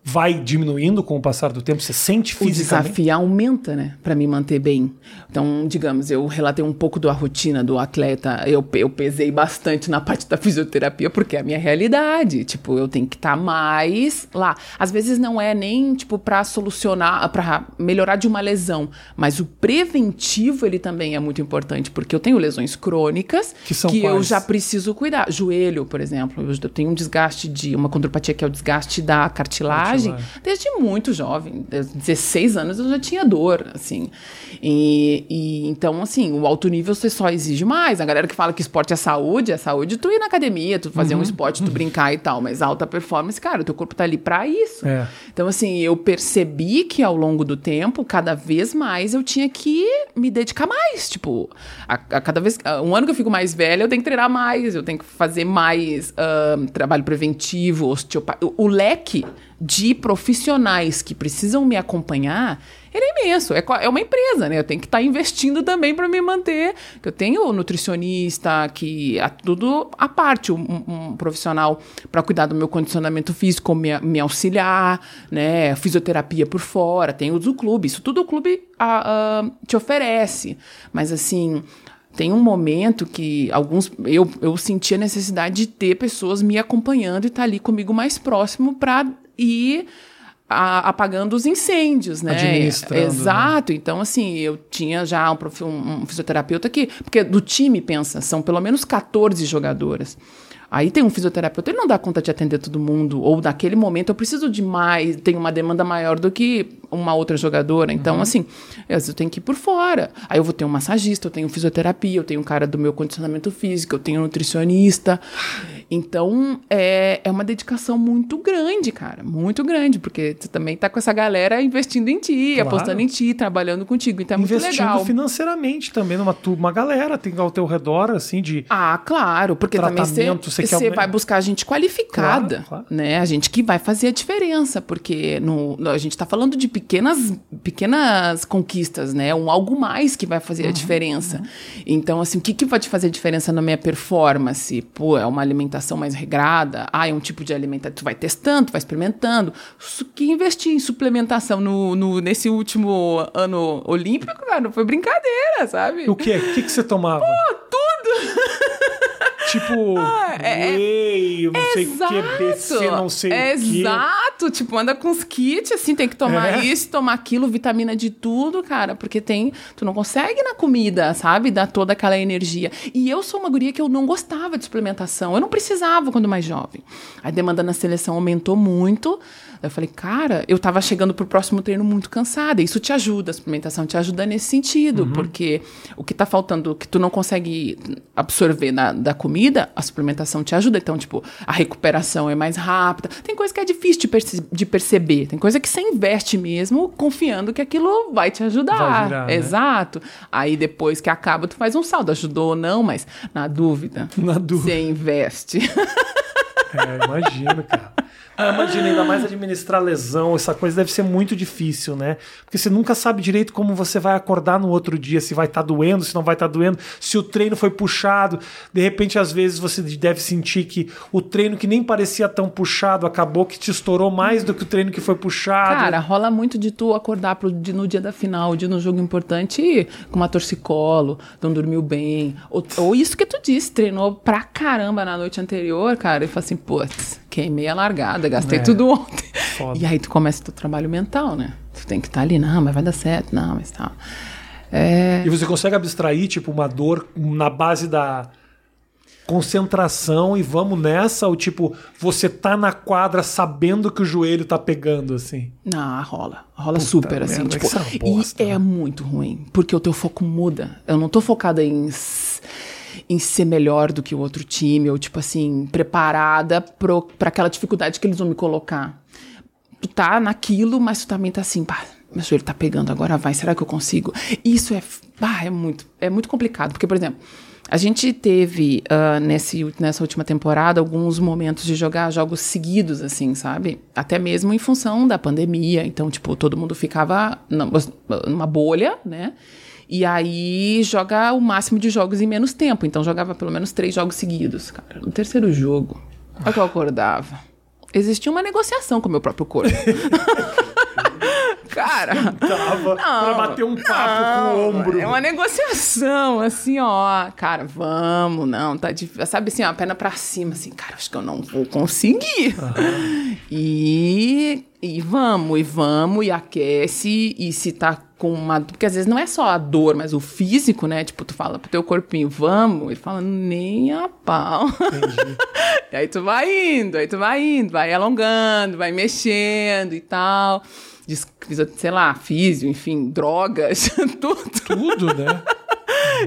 vai diminuindo com o passar do tempo? Você sente fisicamente? O desafio aumenta, né? Para me manter bem. Então, digamos, eu relatei um pouco da rotina do atleta. Eu, eu pesei bastante na parte da fisioterapia, porque é a minha realidade. Tipo, eu tenho que estar tá mais lá. Às vezes não é nem, tipo, para solucionar, para melhorar de uma lesão. Mas o preventivo, ele também é muito importante, porque eu tenho lesões crônicas que, são que eu já preciso cuidar. Joelho, por exemplo. Eu tenho um desgaste de... Uma condropatia que é o desgaste da cartilagem desde muito jovem, desde 16 anos eu já tinha dor, assim. E, e, então, assim, o alto nível você só exige mais. A galera que fala que esporte é saúde, é saúde tu ir na academia, tu fazer uhum. um esporte, tu brincar e tal, mas alta performance, cara, o teu corpo tá ali para isso. É. Então, assim, eu percebi que ao longo do tempo, cada vez mais eu tinha que me dedicar mais, tipo, a, a cada vez, um ano que eu fico mais velha, eu tenho que treinar mais, eu tenho que fazer mais uh, trabalho preventivo, osteopatia, o, o leque de profissionais que precisam me acompanhar, ele é imenso. É, é uma empresa, né? Eu tenho que estar tá investindo também para me manter. Eu tenho nutricionista, que é tudo à parte, um, um profissional para cuidar do meu condicionamento físico, me, me, auxiliar, né? Fisioterapia por fora, tem o clube. Isso tudo o clube a, a, te oferece. Mas assim, tem um momento que alguns eu, eu senti a necessidade de ter pessoas me acompanhando e estar tá ali comigo mais próximo para ir a, apagando os incêndios, né? Administrando. Né? Exato. Né? Então, assim, eu tinha já um, um, um fisioterapeuta que. Porque do time, pensa, são pelo menos 14 jogadoras. Aí tem um fisioterapeuta, ele não dá conta de atender todo mundo, ou naquele momento eu preciso de mais, tenho uma demanda maior do que uma outra jogadora. Então, uhum. assim, eu tenho que ir por fora. Aí eu vou ter um massagista, eu tenho fisioterapia, eu tenho um cara do meu condicionamento físico, eu tenho um nutricionista. Então, é, é uma dedicação muito grande, cara. Muito grande, porque você também tá com essa galera investindo em ti, claro. apostando em ti, trabalhando contigo. Então é Investindo muito legal. financeiramente também numa uma galera tem ao teu redor, assim, de. Ah, claro, porque também você, você vai buscar gente qualificada, claro, claro. né? A gente que vai fazer a diferença, porque no, a gente tá falando de pequenas, pequenas conquistas, né? Um algo mais que vai fazer uhum, a diferença. Uhum. Então, assim, o que, que vai te fazer diferença na minha performance? Pô, é uma alimentação mais regrada, ah, é um tipo de alimentação, tu vai testando, tu vai experimentando. Que investir em suplementação no, no, nesse último ano olímpico, cara, não foi brincadeira, sabe? O quê? O que, que você tomava? Pô, tudo! <laughs> tipo, ah, é, whey, não exato, sei o que, BC, não sei é, o que. Exato, tipo, anda com os kits, assim, tem que tomar é. isso, tomar aquilo, vitamina de tudo, cara, porque tem, tu não consegue na comida, sabe, dar toda aquela energia. E eu sou uma guria que eu não gostava de suplementação, eu não precisava quando mais jovem. A demanda na seleção aumentou muito, eu falei, cara, eu tava chegando pro próximo treino muito cansada. Isso te ajuda, a suplementação te ajuda nesse sentido, uhum. porque o que tá faltando, que tu não consegue absorver na, da comida, a suplementação te ajuda. Então, tipo, a recuperação é mais rápida. Tem coisa que é difícil de, perce de perceber. Tem coisa que você investe mesmo, confiando que aquilo vai te ajudar. Vai virar, né? Exato. Aí depois que acaba, tu faz um saldo. Ajudou ou não, mas na dúvida, na dúvida. você investe. <laughs> É, imagino, cara. Ah, imagina, ainda mais administrar lesão, essa coisa deve ser muito difícil, né? Porque você nunca sabe direito como você vai acordar no outro dia, se vai estar tá doendo, se não vai estar tá doendo, se o treino foi puxado. De repente, às vezes, você deve sentir que o treino que nem parecia tão puxado acabou que te estourou mais do que o treino que foi puxado. Cara, rola muito de tu acordar pro, de, no dia da final, de no jogo importante, com uma torcicolo, não dormiu bem. Ou, ou isso que tu disse, treinou pra caramba na noite anterior, cara, e fala assim, putz queimei a largada, gastei É. tudo ontem. Foda. E aí tu começa o teu trabalho mental, né? Tu tem que estar ali, não, mas vai dar certo, não, mas tal. É, E você consegue abstrair, tipo, uma dor na base da concentração e vamos nessa? Ou, tipo, você tá na quadra sabendo que o joelho tá pegando, assim? Não, rola. Rola super, assim. merda, Tipo, é bosta, e é né? muito ruim, porque o teu foco muda. Eu não tô focada em, em ser melhor do que o outro time, ou, tipo assim, preparada pro, pra aquela dificuldade que eles vão me colocar. Tu tá naquilo, mas tu também tá assim, pá, meu joelho tá pegando, agora vai, será que eu consigo? Isso é, pá, é muito, é muito complicado, porque, por exemplo, a gente teve ah, nesse, nessa última temporada alguns momentos de jogar jogos seguidos, assim, sabe? Até mesmo em função da pandemia. Então, tipo, todo mundo ficava numa bolha, né? E aí joga o máximo de jogos em menos tempo. Então jogava pelo menos três jogos seguidos. Cara, no terceiro jogo, olha que eu acordava. Existia uma negociação com o meu próprio corpo. <laughs> Cara, Tava pra bater um papo com o ombro. é uma negociação, assim, ó. Cara, vamos, não, tá difícil. Sabe assim, ó, a perna pra cima, assim, cara, acho que eu não vou conseguir. E, e vamos, e vamos, e aquece, e se tá com uma. Porque às vezes não é só a dor, mas o físico, né? Tipo, tu fala pro teu corpinho, vamos, ele fala, nem a pau. <laughs> e aí tu vai indo, aí tu vai indo, vai alongando, vai mexendo e tal. Diz- Sei lá, físio, enfim, drogas, <laughs> tudo. Tudo, né?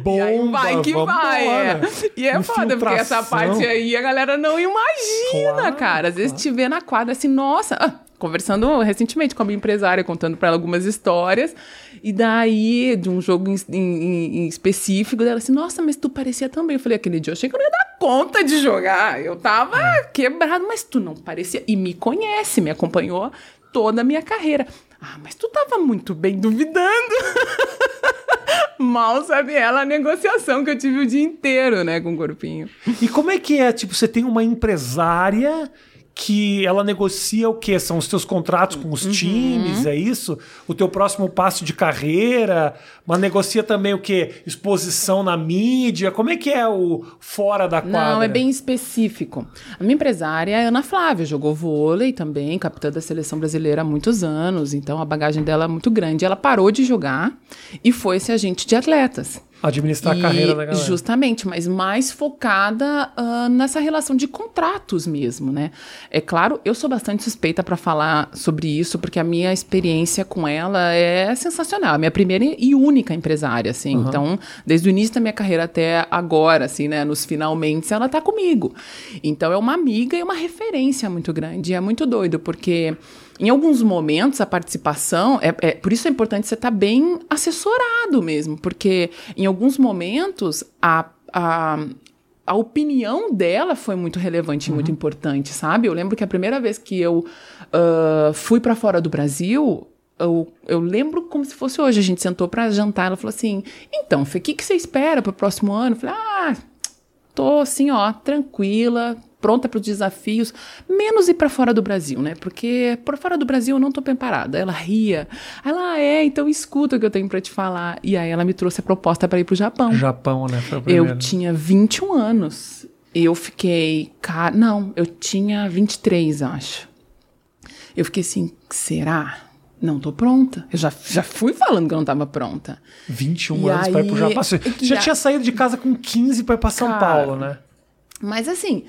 Bomba, <laughs> E aí vai que vai, é. E é foda, porque essa parte aí a galera não imagina, Claro, cara. Às vezes te vê na quadra assim, nossa. Conversando recentemente com a minha empresária, contando pra ela algumas histórias. E daí, de um jogo em, em- em específico, dela assim, nossa, mas tu parecia tão bem. Eu falei, aquele dia eu achei que eu não ia dar conta de jogar. Eu tava quebrado, mas tu não parecia. E me conhece, me acompanhou toda a minha carreira. Ah, mas tu tava muito bem duvidando. <laughs> Mal sabe ela a negociação que eu tive o dia inteiro, né, com o corpinho. E como é que é? Tipo, você tem uma empresária que ela negocia o quê? São os teus contratos com Uhum. os times, é isso? O teu próximo passo de carreira? Mas negocia também o quê? Exposição na mídia? Como é que é o fora da quadra? Não, é bem específico. A minha empresária é Ana Flávia, jogou vôlei também, capitã da seleção brasileira há muitos anos, então a bagagem dela é muito grande. Ela parou de jogar e foi ser agente de atletas. Administrar E- a carreira da galera. Justamente, mas mais focada ah, nessa relação de contratos mesmo, né? É claro, eu sou bastante suspeita para falar sobre isso, porque a minha experiência com ela é sensacional. A minha primeira e única empresária, assim. Então, desde o início da minha carreira até agora, assim, né? Nos finalmente, ela tá comigo. Então, é uma amiga e uma referência muito grande. E é muito doido, porque em alguns momentos a participação é, é- por isso é importante você estar bem assessorado mesmo, porque em alguns momentos a, a, a opinião dela foi muito relevante e muito importante, sabe? Eu lembro que a primeira vez que eu ah, fui para fora do Brasil eu, eu lembro como se fosse hoje. A gente sentou para jantar. Ela falou assim: Então, o que, que você espera para o próximo ano? Eu falei: Ah, tô assim, ó, tranquila, pronta para os desafios, menos ir para fora do Brasil, né? Porque por fora do Brasil eu não tô preparada. Ela ria. Ela, ah, é, então escuta o que eu tenho para te falar. E aí ela me trouxe a proposta para ir pro Japão. Japão, né? Eu tinha 21 anos. Eu fiquei. Não, eu tinha 23, acho. Eu fiquei assim, será? Não tô pronta. Eu já, já fui falando que eu não tava pronta. 21 E anos pra ir pro aí- Japão. Você já a- tinha saído de casa com 15 pra ir pra São Cara, Paulo, né? Mas assim,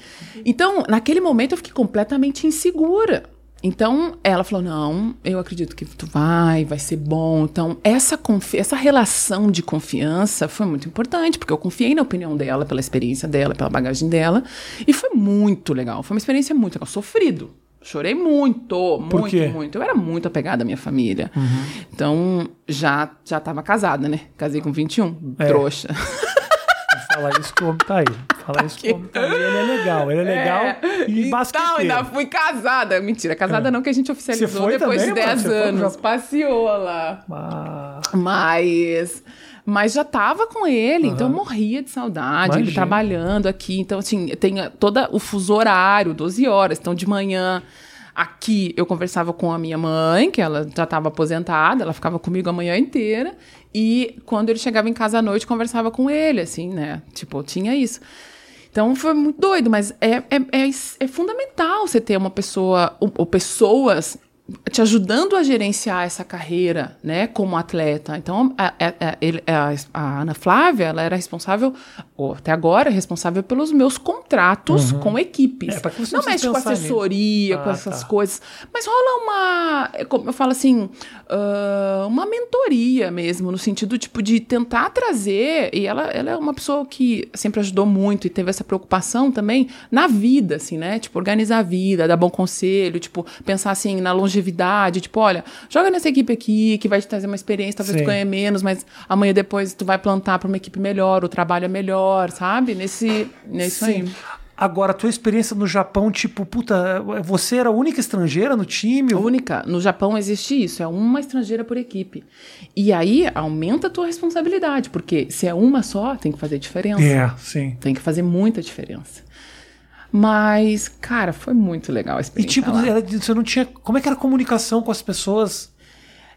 então, naquele momento eu fiquei completamente insegura. Então, ela falou: Não, eu acredito que tu vai, vai ser bom. Então, essa, confi essa relação de confiança foi muito importante, porque eu confiei na opinião dela, pela experiência dela, pela bagagem dela. E foi muito legal. Foi uma experiência muito legal. Sofrido. Chorei muito, muito, muito. Eu era muito apegada à minha família. Então, já já estava casada, né? Casei com 21. É. Trouxa. <laughs> Fala isso que o homem tá aí. Fala isso que tá aí. Ele é legal, ele é legal e então, basqueteiro. ainda fui casada. Mentira, casada não, que a gente oficializou Você foi depois também, de mano? 10 Você foi pro anos. Passeou lá. Ah, Mas. Mas já tava com ele, então eu morria de saudade, ele Imagino. trabalhando aqui. Então, assim, tem todo o fuso horário, 12 horas. Então, de manhã, aqui, eu conversava com a minha mãe, que ela já estava aposentada, ela ficava comigo a manhã inteira. E quando ele chegava em casa à noite, conversava com ele, assim, né? Tipo, tinha isso. Então foi muito doido, mas é, é, é, é fundamental você ter uma pessoa, ou, ou pessoas te ajudando a gerenciar essa carreira, né, como atleta. Então, a, a, a, a Ana Flávia, ela era responsável, até agora, responsável pelos meus contratos Uhum. com equipes. É, não não mexe com assessoria, Ah, com essas tá. coisas. Mas rola uma, é como eu falo assim, ah, uma mentoria mesmo, no sentido, tipo, de tentar trazer, e ela, ela é uma pessoa que sempre ajudou muito e teve essa preocupação também na vida, assim, né? Tipo, organizar a vida, dar bom conselho, tipo, pensar assim na longevidade, tipo, olha, joga nessa equipe aqui, que vai te trazer uma experiência, talvez Sim. tu ganhe menos, mas amanhã depois tu vai plantar para uma equipe melhor, o trabalho é melhor, sabe? Nesse, nisso aí. Agora, a tua experiência no Japão, tipo, puta, você era a única estrangeira no time? Única. No Japão existe isso, é uma estrangeira por equipe. E aí aumenta a tua responsabilidade, porque se é uma só, tem que fazer diferença. É, sim. Tem que fazer muita diferença. Mas, cara, foi muito legal a E experiência. tipo, lá. você não tinha. Como é que era a comunicação com as pessoas?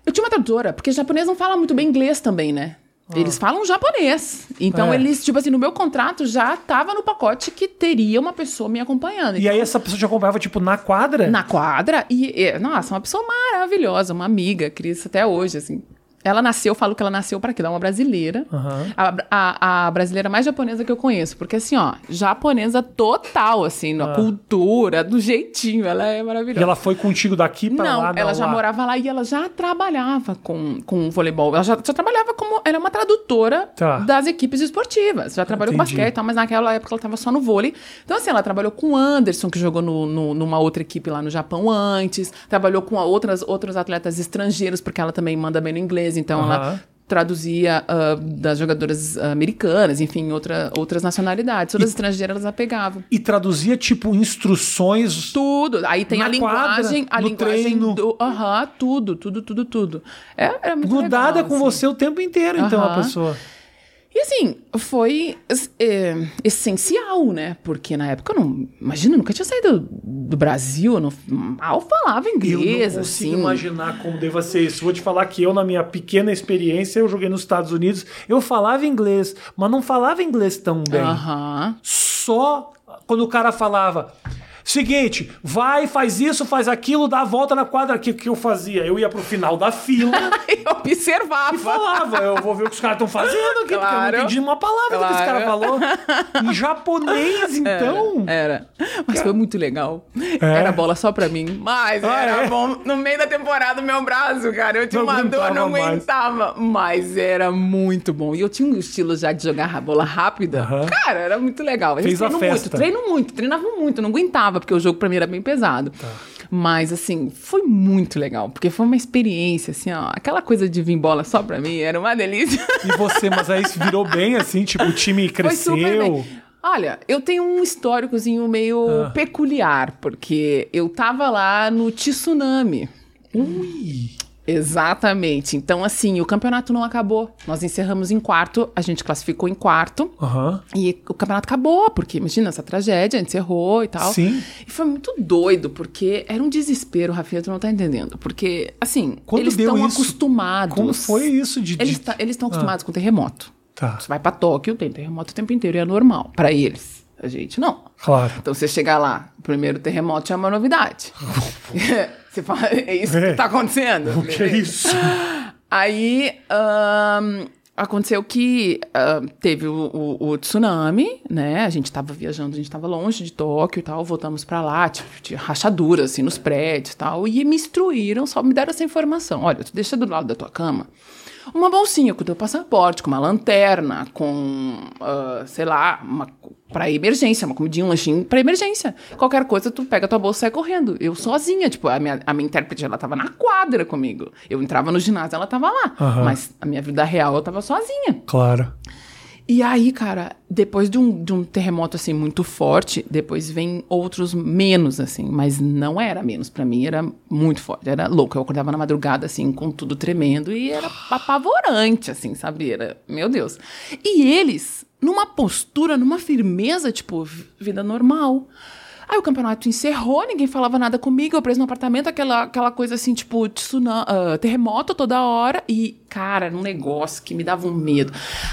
Eu tinha uma tradutora, porque japonês não fala muito bem inglês também, né? Eles falam japonês. Então, É. eles, tipo assim, no meu contrato já tava no pacote que teria uma pessoa me acompanhando. E aí essa pessoa te acompanhava, tipo, na quadra? na quadra e, e, nossa, uma pessoa maravilhosa, uma amiga, Cris, até hoje, assim. Ela nasceu, eu falo que ela nasceu para quê? Ela é uma brasileira. Aham. A, a, a brasileira mais japonesa que eu conheço. Porque, assim, ó, japonesa total, assim, na cultura, do jeitinho. Ela é maravilhosa. Ah. E ela foi contigo daqui pra Não, lá? ela já lá. morava lá e ela já trabalhava com, com voleibol. Ela já, já trabalhava como. Ela é uma tradutora Tá. das equipes esportivas. Já trabalhou com Entendi. basquete e tal, mas naquela época ela tava só no vôlei. Então, assim, ela trabalhou com o Anderson, que jogou no, no- numa outra equipe lá no Japão antes. Trabalhou com outras, outros atletas estrangeiros, porque ela também manda bem no inglês. Então, Aham. ela traduzia ah, das jogadoras ah, americanas, enfim, outra, outras nacionalidades. Todas estrangeiras ela pegava. E traduzia, tipo, instruções. Tudo. Aí tem a linguagem, quadra, a linguagem treino. do. Aham, tudo, tudo, tudo, tudo. É, era muito Grudada legal, com assim. você o tempo inteiro, então, a Aham. pessoa. E assim, foi é, essencial, né? Porque na época eu não. Imagina, eu nunca tinha saído do Brasil, eu não, mal falava Eu inglês, não consigo assim. imaginar como deva ser isso. Vou te falar que eu, na minha pequena experiência, eu joguei nos Estados Unidos, eu falava inglês, mas não falava inglês tão bem. Aham. Só quando o cara falava. Seguinte, vai, faz isso, faz aquilo, dá a volta na quadra. O que eu fazia? Eu ia pro final da fila <laughs> Eu observava. e falava. Eu vou ver o que os caras estão fazendo aqui, porque eu não Claro. entendi uma palavra do que esse cara Claro. falou. Em japonês, <laughs> então. Era. Mas foi muito legal. Era bola só pra mim. Mas Ah, era é? bom. No meio da temporada, meu braço, cara. Eu tinha Não uma dor, não aguentava. Mas era muito bom. E eu tinha um estilo já de jogar a bola rápida. Aham. Cara, era muito legal. A gente Fez a festa. muito, treino muito, treinava muito. Não aguentava, porque o jogo pra mim era bem pesado. Tá. Mas, assim, foi muito legal. Porque foi uma experiência, assim, ó. Aquela coisa de vir bola só pra mim era uma delícia. <laughs> E você, mas aí se virou bem assim, tipo, o time Foi cresceu. super bem. Olha, eu tenho um históricozinho meio Ah. peculiar, porque eu tava lá no Tsunami. Ui. Exatamente. Então, assim, o campeonato não acabou. Nós encerramos em quarto, a gente classificou em quarto. Aham. E o campeonato acabou, porque imagina essa tragédia, a gente encerrou e tal. Sim. E foi muito doido, porque era um desespero, Rafinha, tu não tá entendendo. Porque, assim, Quando eles estão acostumados. Como foi isso de. Eles tá- estão acostumados com terremoto. Tá, Você vai pra Tóquio, tem terremoto o tempo inteiro e é normal. Pra eles. A gente não. claro. Então você chegar lá, o primeiro terremoto é uma novidade. <laughs> você fala, <laughs> é isso É. que tá acontecendo? O que é isso? <laughs> Aí ahn, aconteceu que teve o, o- o tsunami, né? A gente tava viajando, a gente tava longe de Tóquio e tal, voltamos pra lá, tipo, tinha rachadura assim nos prédios e tal, e me instruíram, só me deram essa informação. Olha, tu deixa do lado da tua cama uma bolsinha com o teu passaporte, com uma lanterna, com, ah, sei lá, uma para emergência, uma comidinha, um lanchinho pra emergência. Qualquer coisa, tu pega tua bolsa e sai correndo. Eu sozinha, tipo, a minha, a minha intérprete, ela tava na quadra comigo. Eu entrava no ginásio, ela tava lá. Aham. Mas a minha vida real, eu tava sozinha. Claro. E aí, cara, depois de um, de um terremoto, assim, muito forte, depois vem outros menos, assim, mas não era menos. Pra mim era muito forte, era louco. Eu acordava na madrugada, assim, com tudo tremendo e era apavorante, assim, sabe? Era, meu Deus. E eles, numa postura, numa firmeza, tipo, vida normal. Aí o campeonato encerrou, ninguém falava nada comigo, eu preso no apartamento, aquela, aquela coisa assim, tipo, tsuna- ah, terremoto toda hora. E cara, era um negócio que me dava um medo.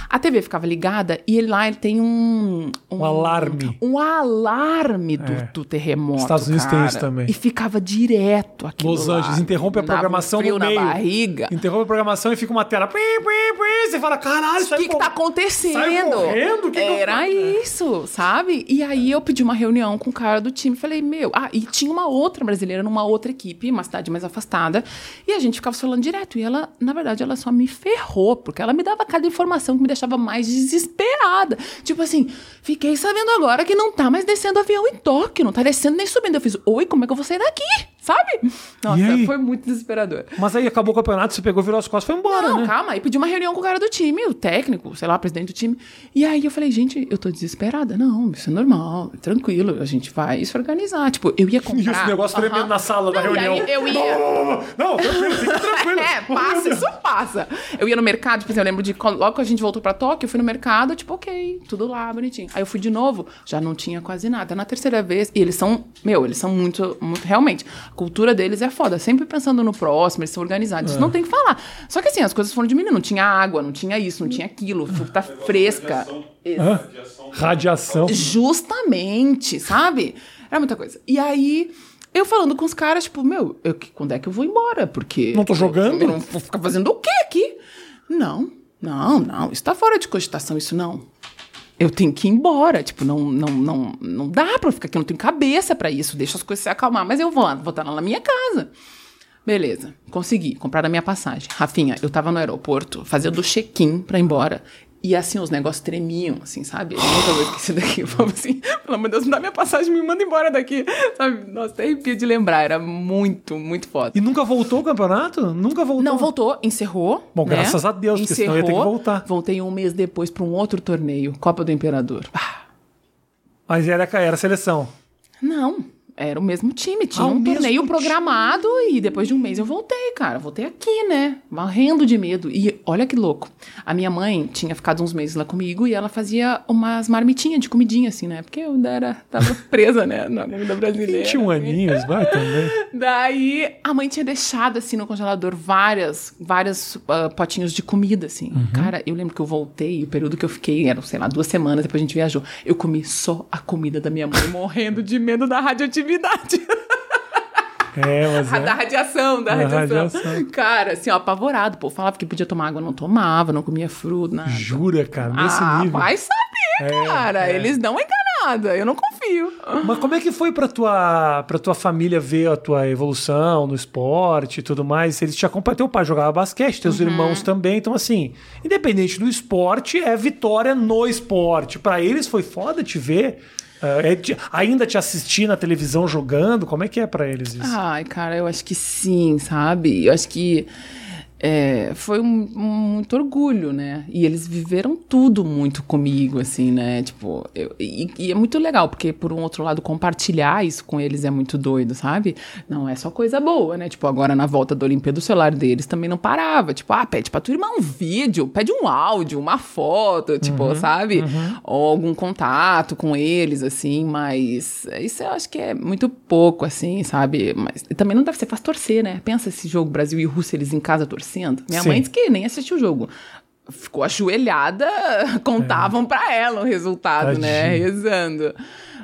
A TV ficava ligada e ele, lá ele tem um... Um alarme. Um alarme do, É. do terremoto, Estados Unidos tem cara. isso também. E ficava direto aqui Los Angeles interrompe a programação frio no na meio. barriga. Interrompe a programação e fica uma tela. Pim, pim, pim. Você fala, caralho, O que, que tá acontecendo? Correndo? Que que eu Era faço? isso, sabe? E aí eu pedi uma reunião com o cara do time. Falei, meu. Ah, e tinha uma outra brasileira numa outra equipe, uma cidade mais afastada. E a gente ficava falando direto. E ela, na verdade, ela só me ferrou, porque ela me dava cada informação que me deixava mais desesperada. Tipo assim, fiquei sabendo agora que não tá mais descendo avião em Tóquio, não tá descendo nem subindo. Eu fiz, oi, como é que eu vou sair daqui? Sabe? Nossa, foi muito desesperador. Mas aí acabou o campeonato, você pegou, virou as costas e foi embora, Não, né? calma. Aí pedi uma reunião com o cara do time, o técnico, sei lá, o presidente do time. E aí eu falei, gente, eu tô desesperada. Não, isso é normal, tranquilo, a gente vai se organizar. Tipo, eu ia comprar. <laughs> E esse negócio tremendo Aham. na sala da Não, reunião. aí eu ia. Não, tranquilo, fica <laughs> tranquilo. É, passa, isso passa. Eu ia no mercado, tipo assim, eu lembro de logo que a gente voltou pra Tóquio, eu fui no mercado, tipo, ok, tudo lá, bonitinho. Aí eu fui de novo, já não tinha quase nada. Na terceira vez, e eles são, meu, eles são muito, muito, realmente, cultura deles é foda, sempre pensando no próximo, eles são organizados, isso não tem que falar. Só que assim, as coisas foram diminuindo, não tinha água, não tinha isso, não tinha aquilo, fruta fresca. Hã? Radiação. Justamente, sabe? Era muita coisa. E aí, eu falando com os caras, tipo, meu, eu, quando é que eu vou embora? Porque. Não tô jogando? Eu não vou ficar fazendo o quê aqui? Não, não, não. Isso tá fora de cogitação, isso não. Eu tenho que ir embora. Tipo, não, não, não, não dá pra eu ficar aqui, eu não tenho cabeça pra isso. Deixa as coisas se acalmar. Mas eu vou vou estar lá na minha casa. Beleza, consegui comprar a minha passagem. Rafinha, eu tava no aeroporto fazendo o check-in pra ir embora. E assim, os negócios tremiam, assim, sabe? Eu nunca vou esquecer daqui. Eu falava assim, pelo amor de Deus, me dá minha passagem, me manda embora daqui. Sabe? Nossa, até arrepio de lembrar. Era muito, muito foda. E nunca voltou o campeonato? Nunca voltou. Não, voltou, encerrou. Bom, né? graças a Deus, porque senão ia ter que voltar. Voltei um mês depois pra um outro torneio, Copa do Imperador. Ah, Mas era, era a seleção. não, era o mesmo time. Tinha Ah, um torneio time. programado e depois de um mês eu voltei, cara. Voltei aqui, né? Morrendo de medo. E olha que louco. A minha mãe tinha ficado uns meses lá comigo e ela fazia umas marmitinhas de comidinha, assim, né? Porque eu ainda era, tava <laughs> presa, né? Na comida brasileira. 21 aninhos, vai também. <laughs> Daí a mãe tinha deixado assim no congelador várias, várias ah, potinhos de comida, assim. Uhum. Cara, eu lembro que eu voltei, o período que eu fiquei, eram, sei lá, duas semanas, depois a gente viajou. Eu comi só a comida da minha mãe, morrendo de medo da radioatividade. É, mas da é. radiação, da Da radiação. radiação. Cara, assim, ó, apavorado. Pô, falava que podia tomar água, não tomava, não comia fruta, nada. Jura, cara, nesse ah, nível. vai saber, É, cara. é. Eles dão enganada, eu não confio. Mas como é que foi pra tua, pra tua família ver a tua evolução no esporte e tudo mais? Eles te acompanham. Teu pai jogava basquete, teus Uhum. irmãos também. Então, assim, independente do esporte, é vitória no esporte. Pra eles foi foda te ver. É, é ainda te assistir na televisão jogando. Como é que é pra eles isso? Ai, cara, eu acho que sim, sabe? Eu acho que é, foi um, um muito orgulho, né? E eles viveram tudo muito comigo, assim, né? Tipo, eu- e, e é muito legal, porque por um outro lado, compartilhar isso com eles é muito doido, sabe? Não é só coisa boa, né? Tipo, agora na volta da Olimpíada, o celular deles também não parava. Tipo, ah, pede pra tua irmã um vídeo, pede um áudio, uma foto, tipo, sabe? Ou algum contato com eles, assim, mas isso eu acho que é muito pouco, assim, sabe? Mas também não deve ser fácil torcer, né? Pensa esse jogo Brasil e Rússia, eles em casa torcendo. Minha Sim. mãe disse que nem assistiu o jogo. Ficou ajoelhada, <laughs> contavam pra ela o resultado, né? Rezando.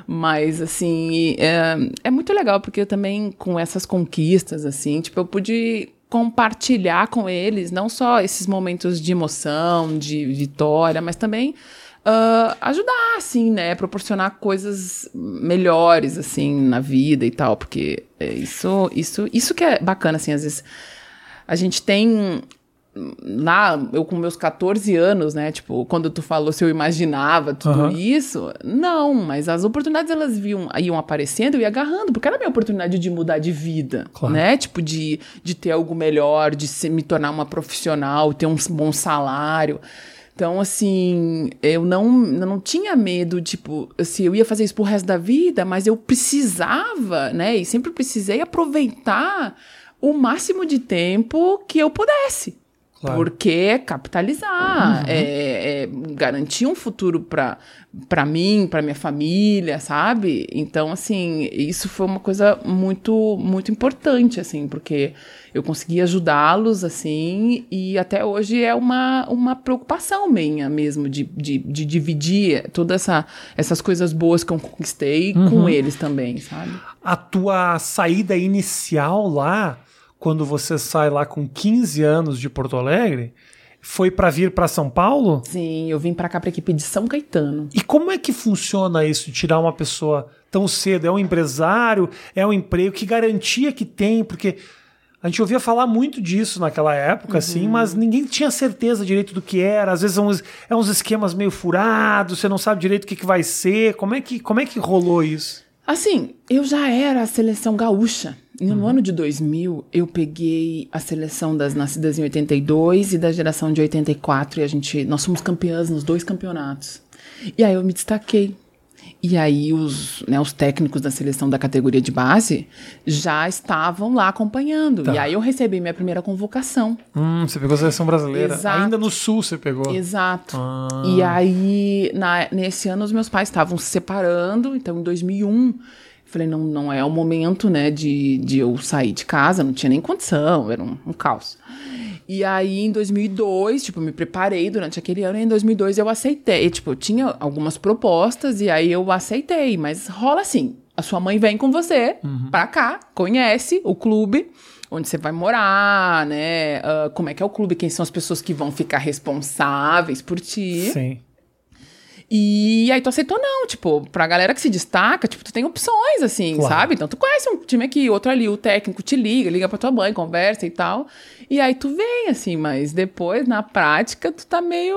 Mas, assim, é, é muito legal, porque eu também, com essas conquistas, assim, tipo, eu pude compartilhar com eles não só esses momentos de emoção, de vitória, mas também ah, ajudar, assim, né? Proporcionar coisas melhores, assim, na vida e tal, porque é isso, isso, isso que é bacana, assim, às vezes a gente tem lá, eu com meus 14 anos, né? Tipo, quando tu falou se eu imaginava tudo Aham. isso, não, mas as oportunidades elas viam, iam aparecendo e agarrando, porque era a minha oportunidade de mudar de vida, Claro. né? Tipo, de, de ter algo melhor, de se, me tornar uma profissional, ter um bom salário. Então, assim, eu não, eu não tinha medo, tipo, se eu ia fazer isso pro resto da vida, mas eu precisava, né? E sempre precisei aproveitar o máximo de tempo que eu pudesse. Claro. Porque é capitalizar, é, é garantir um futuro para para mim, para minha família, sabe? Então, assim, isso foi uma coisa muito muito importante, assim, porque eu consegui ajudá-los, assim, e até hoje é uma, uma preocupação minha mesmo de, de, de dividir todas essa, essas coisas boas que eu conquistei com eles também, sabe? A tua saída inicial lá, quando você sai lá com 15 anos de Porto Alegre, foi para vir para São Paulo? Sim, eu vim pra cá pra equipe de São Caetano. E como é que funciona isso, tirar uma pessoa tão cedo? É um empresário? É um emprego? Que garantia que tem? Porque a gente ouvia falar muito disso naquela época, assim, mas ninguém tinha certeza direito do que era. Às vezes é uns, é uns esquemas meio furados, você não sabe direito o que, que vai ser. Como é que, como é que rolou isso? Assim, eu já era a seleção gaúcha. No ano de 2000, eu peguei a seleção das nascidas em 82 e da geração de 84 e a gente, nós fomos campeãs nos dois campeonatos. E aí eu me destaquei. E aí os, né, os técnicos da seleção da categoria de base já estavam lá acompanhando. Tá. E aí eu recebi minha primeira convocação. Hum, você pegou a seleção brasileira. Exato. Ainda no sul você pegou. Exato. Ah. E aí, na- nesse ano, os meus pais estavam se separando, então em 2001, eu falei, não, não é o momento, né, de, de eu sair de casa, não tinha nem condição, era um, um caos. E aí, em 2002, tipo, me preparei durante aquele ano, e em 2002 eu aceitei. Tipo, eu tinha algumas propostas, e aí eu aceitei, mas rola assim, a sua mãe vem com você pra cá, conhece o clube, onde você vai morar, né? ah, como é que é o clube, quem são as pessoas que vão ficar responsáveis por ti. Sim. E aí tu aceitou não, tipo, pra galera que se destaca, tipo, tu tem opções, assim, Claro. sabe? Então tu conhece um time aqui, outro ali, o técnico te liga, liga pra tua mãe, conversa e tal. E aí tu vem, assim, mas depois, na prática, tu tá meio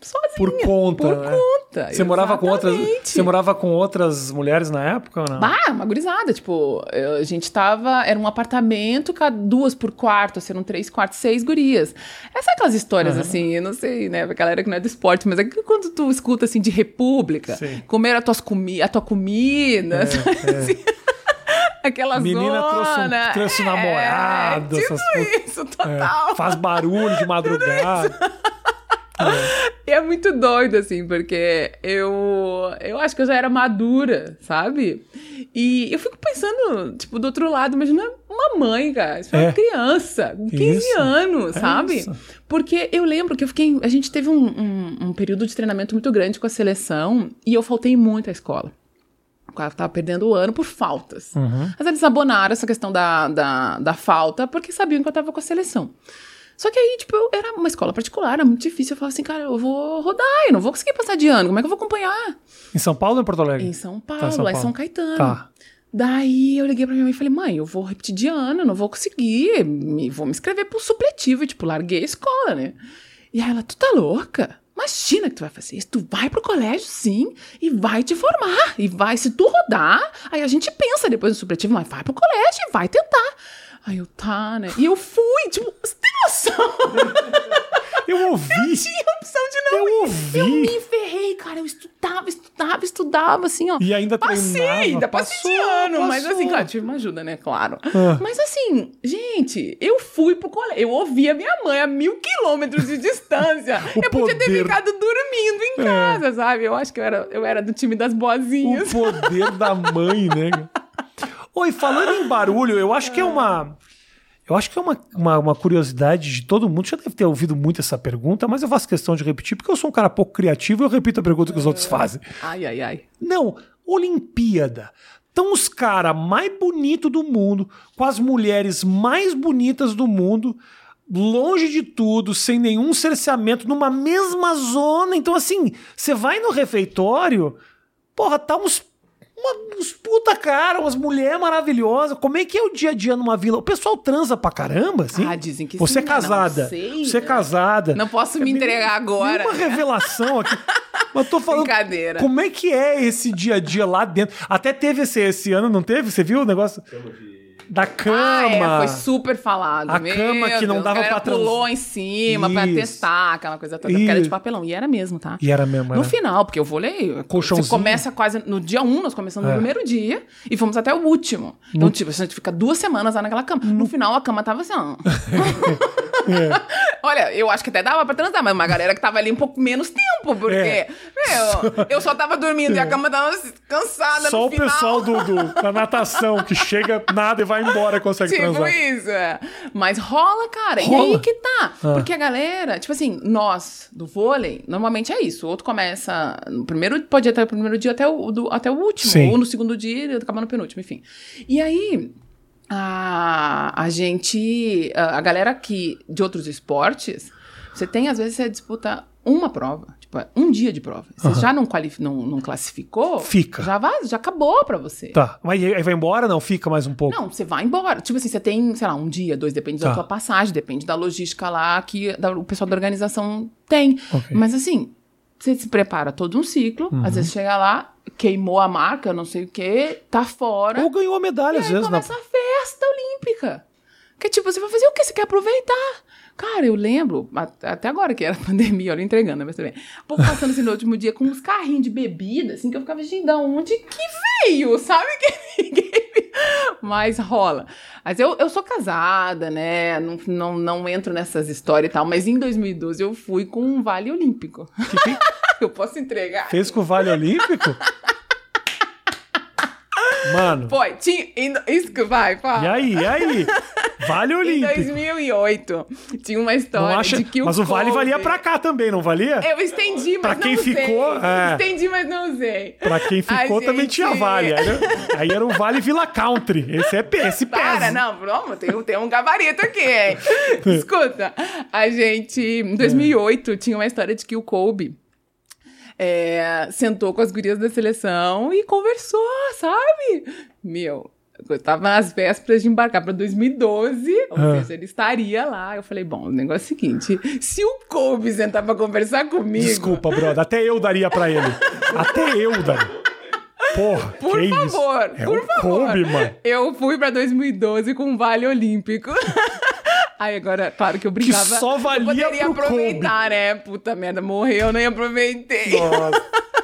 sozinha. Por conta, Por né? conta. Você morava com outras, você morava com outras mulheres na época ou não? Bah, uma gurizada, tipo, a gente tava, era um apartamento, duas por quarto, assim, eram três quartos, seis gurias. Essas aquelas histórias, assim, eu não sei, né, pra galera que não é do esporte, mas é que quando tu escuta, assim, de república, Sim. comer a, tuas comi a tua comida, sabe, <laughs> assim, aquela Menina trouxe um- zona. trouxe um namorado, É, tipo essas isso, É, total. faz barulho de <laughs> madrugada. <laughs> E é muito doido, assim, porque eu, eu acho que eu já era madura, sabe? E eu fico pensando, tipo, do outro lado, imagina uma mãe, cara, isso é É. uma criança, com 15 Isso. anos, É sabe? isso. Porque eu lembro que eu fiquei. A gente teve um, um, um período de treinamento muito grande com a seleção e eu faltei muito à escola. Eu tava perdendo o ano por faltas. Uhum. Mas eles abonaram essa questão da, da, da falta porque sabiam que eu tava com a seleção. Só que aí, tipo, eu era uma escola particular, era muito difícil. Eu falava assim, cara, eu vou rodar, eu não vou conseguir passar de ano. Como é que eu vou acompanhar? Em São Paulo ou em Porto Alegre? Em São Paulo, Tá, São lá em Paulo. São Caetano. Tá. Daí eu liguei pra minha mãe e falei, mãe, eu vou repetir de ano, não vou conseguir, me, vou me inscrever pro supletivo. E, tipo, larguei a escola, né? E aí ela, tu tá louca? Imagina que tu vai fazer isso. Tu vai pro colégio, sim, e vai te formar. E vai, se tu rodar, aí a gente pensa depois no supletivo, mas vai pro colégio e vai tentar. Aí eu, tá, né? E eu fui, tipo, você tem noção? <laughs> Eu ouvi. Tinha opção de não Eu ir. ouvi. Eu me ferrei, cara. Eu estudava, estudava, estudava, assim, ó. E ainda Passei, treinava, ainda passei de passou, ano, mas passou. assim, claro, tive uma ajuda, né? Claro. Ah. Mas assim, gente, eu fui pro colégio, eu ouvi a minha mãe a mil quilômetros de distância. <laughs> Eu podia ter poder. É. ficado dormindo em casa, sabe? Eu acho que eu era, eu era do time das boazinhas. O poder da mãe, né? <laughs> Oi, falando em barulho, eu acho que é uma. Eu acho que é uma, uma, uma curiosidade de todo mundo. Já deve ter ouvido muito essa pergunta, mas eu faço questão de repetir, porque eu sou um cara pouco criativo e eu repito a pergunta que os outros fazem. Ai, ai, ai. Não, Olimpíada. Estão os caras mais bonitos do mundo, com as mulheres mais bonitas do mundo, longe de tudo, sem nenhum cerceamento, numa mesma zona. Então, assim, você vai no refeitório, porra, tá uns, uma- uns puta cara, umas mulheres maravilhosas. Como é que é o dia a dia numa vila? O pessoal transa pra caramba, assim? Ah, dizem que Você sim, é casada. Não sei, você é né? casada. Não posso me É entregar agora. Uma revelação aqui. Mas eu tô falando. Brincadeira. Como é que é esse dia a dia lá dentro? Até teve esse, esse ano, não teve? Você viu o negócio? Chama de da Ah, cama. é, foi super falado. A Meu cama que não Deus, dava pra trans- pulou em cima pra Isso. testar aquela coisa toda, porque era de papelão. E era mesmo, tá? E era mesmo, No era. final, porque eu vôlei. Colchãozinho. Você começa quase. No dia 1, nós começamos É. no primeiro dia e fomos até o último. Então, tipo, a gente fica duas semanas lá naquela cama. No final, a cama tava assim, ó. <laughs> <laughs> Olha, eu acho que até dava pra transar, mas uma galera que tava ali um pouco menos tempo, porque, É. meu, <laughs> eu só tava dormindo e a cama tava cansada Só no o final. pessoal do, do- da natação que chega, nada e vai embora consegue Tipo transar. isso, é. Mas rola, cara. E Rola? aí que tá. Porque a galera, tipo assim, nós do vôlei, normalmente é isso. O outro começa no primeiro, pode ir até o primeiro dia até o, do- até o último. Sim. Ou no segundo dia e acaba no penúltimo, enfim. E aí. A, a gente. A, a galera que. De outros esportes, você tem, às vezes, você disputa uma prova. Tipo, um dia de prova. Você já não, qualif, não, não classificou? Fica. Já, já acabou pra você. Tá, mas aí vai embora? Não, fica mais um pouco. Não, você vai embora. Tipo assim, você tem, sei lá, um dia, dois, depende Tá. da tua passagem, depende da logística lá que da- o pessoal da organização tem. Ok. Mas assim, você se prepara todo um ciclo, Uhum. às vezes chega lá, queimou a marca, não sei o quê, tá fora. Ou ganhou a medalha, às aí vezes. começa Na... a festa olímpica. Que tipo, você vai fazer o quê? Você quer aproveitar. Cara, eu lembro, até agora que era <laughs> pandemia, olha, entregando, mas também. Um pouco passando assim no último dia com uns carrinhos de bebida, assim, que eu ficava, gente, da onde que veio? <laughs> Sabe que ninguém. Mas rola. Mas eu, eu sou casada, né? Não, não, não entro nessas histórias e tal, mas em 2012 eu fui com um vale olímpico. Que que <laughs> eu posso entregar? fez com o Vale Olímpico? Mano, Foi, tinha. em- Isso que vai, fala. e aí, e aí? <laughs> Vale Em Olímpico. 2008, tinha uma história Não acha... de que o Mas o Vale Kobe- valia pra cá também, não valia? Eu estendi, mas Pra não quem usei. ficou, é. Estendi, mas não usei. Pra quem ficou também tinha Vale. Aí <laughs> era, aí era o Vale Vila Country. Esse é esse Para, não, vamos, tem, tem um gabarito aqui, hein? <laughs> Escuta, a gente, em 2008, tinha uma história de que o Kobe é, sentou com as gurias da seleção e conversou, sabe? Meu, eu tava nas vésperas de embarcar pra 2012, ou Ah. seja, ele estaria lá. Eu falei, bom, o negócio é o seguinte, se o Kobe sentar pra conversar comigo... Desculpa, brother. Até eu daria pra ele. Até eu daria. Porra, Por favor? É por o favor. Kobe, mano. Eu fui pra 2012 com um vale olímpico. <laughs> Aí agora, claro que eu brincava. só valia eu poderia pro aproveitar, né? Puta merda, morreu, eu nem aproveitei. Nossa. <laughs>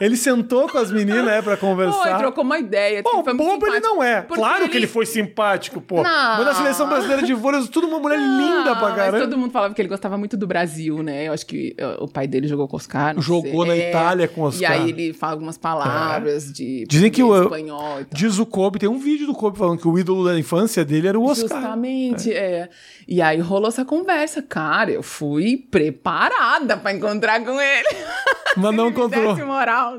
Ele sentou com as meninas, né, pra Pô, conversar. e trocou uma ideia. Pô, foi muito bobo ele não é. Claro que ele foi simpático, pô. Não. Mas na seleção brasileira de vôlei, tudo uma mulher linda pra caramba. Mas todo mundo falava que ele gostava muito do Brasil, né? Eu acho que uh, o pai dele jogou com Oscar. não Jogou sei. na Itália com E Oscar. aí ele fala algumas palavras de Dizem que o- espanhol e tal. Diz o Kobe, tem um vídeo do Kobe falando que o ídolo da infância dele era o Oscar. Justamente, é. E aí rolou essa conversa. Cara, eu fui preparada pra encontrar com ele. Mas não encontrou. desse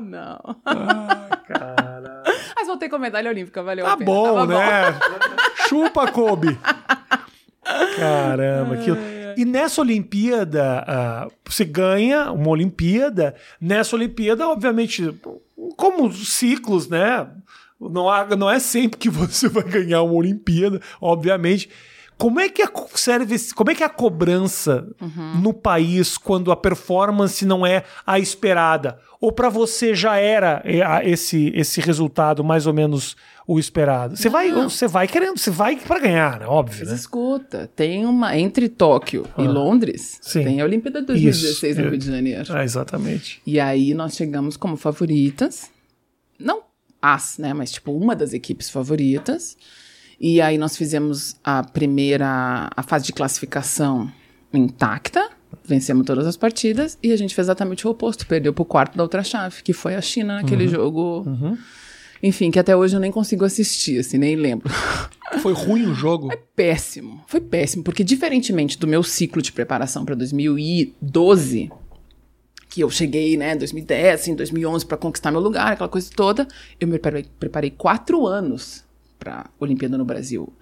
moral, não. Ah, cara. <laughs> Mas voltei com medalha olímpica, valeu Tá a pena. bom, Tava né? <laughs> Chupa, Kobe. Caramba, aquilo. E nessa Olimpíada, ah, você ganha uma Olimpíada. Nessa Olimpíada, obviamente, como os ciclos, né? Não, há- não é sempre que <laughs> você vai ganhar uma Olimpíada, obviamente. Como é que a, esse- como é que é a cobrança no país quando a performance não é a esperada? Ou para você já era é, a- esse, esse resultado mais ou menos o esperado? Você vai, você vai querendo, você vai para ganhar, né? Óbvio, Mas né? escuta, tem uma. Entre Tóquio e Londres, Ah. Sim. tem a Olimpíada de 2016 Isso. no Rio de Janeiro. Ah, exatamente. E aí nós chegamos como favoritas. Não as, né? Mas tipo, uma das equipes favoritas. E aí nós fizemos a primeira, a fase de classificação intacta. Vencemos todas as partidas e a gente fez exatamente o oposto, perdeu pro quarto da outra chave, que foi a China naquele jogo. Enfim, que até hoje eu nem consigo assistir, assim, nem lembro. <laughs> Foi ruim o jogo? péssimo. Foi péssimo, porque diferentemente do meu ciclo de preparação para 2012, que eu cheguei, né, em 2010, em 2011 para conquistar meu lugar, aquela coisa toda, eu me preparei, preparei quatro anos para Olimpíada no Brasil.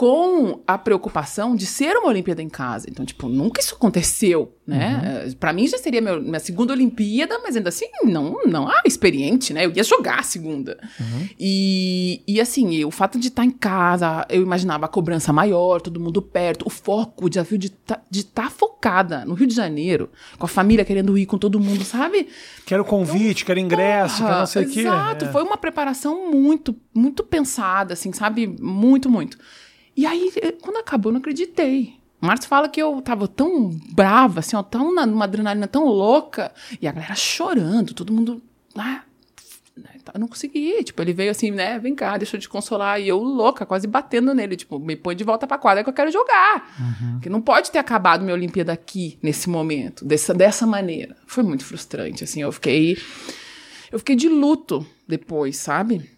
Com a preocupação de ser uma Olimpíada em casa. Então, tipo, nunca isso aconteceu, né? Uhum. Para mim já seria meu- minha segunda Olimpíada, mas ainda assim, não, não ah, experiente, né? Eu ia jogar a segunda. Uhum. E, e assim, o fato de estar em casa, eu imaginava a cobrança maior, todo mundo perto, o foco, o desafio de estar de tá focada no Rio de Janeiro, com a família querendo ir com todo mundo, sabe? Quero convite, quero ingresso, quero não sei o quê. Exato, É. foi uma preparação muito, muito pensada, assim, sabe? Muito, muito. E aí, eh, quando acabou, eu não acreditei. O Márcio fala que eu tava tão brava, assim, ó, tão na- numa adrenalina tão louca, e a galera chorando, todo mundo lá. né, Eu não consegui. Tipo, ele veio assim, né? Vem cá, deixa eu te consolar. E eu, louca, quase batendo nele. Tipo, me põe de volta pra quadra que eu quero jogar. Porque não pode ter acabado minha Olimpíada aqui, nesse momento, dessa, dessa maneira. Foi muito frustrante, assim. Eu fiquei. Eu fiquei de luto depois, sabe?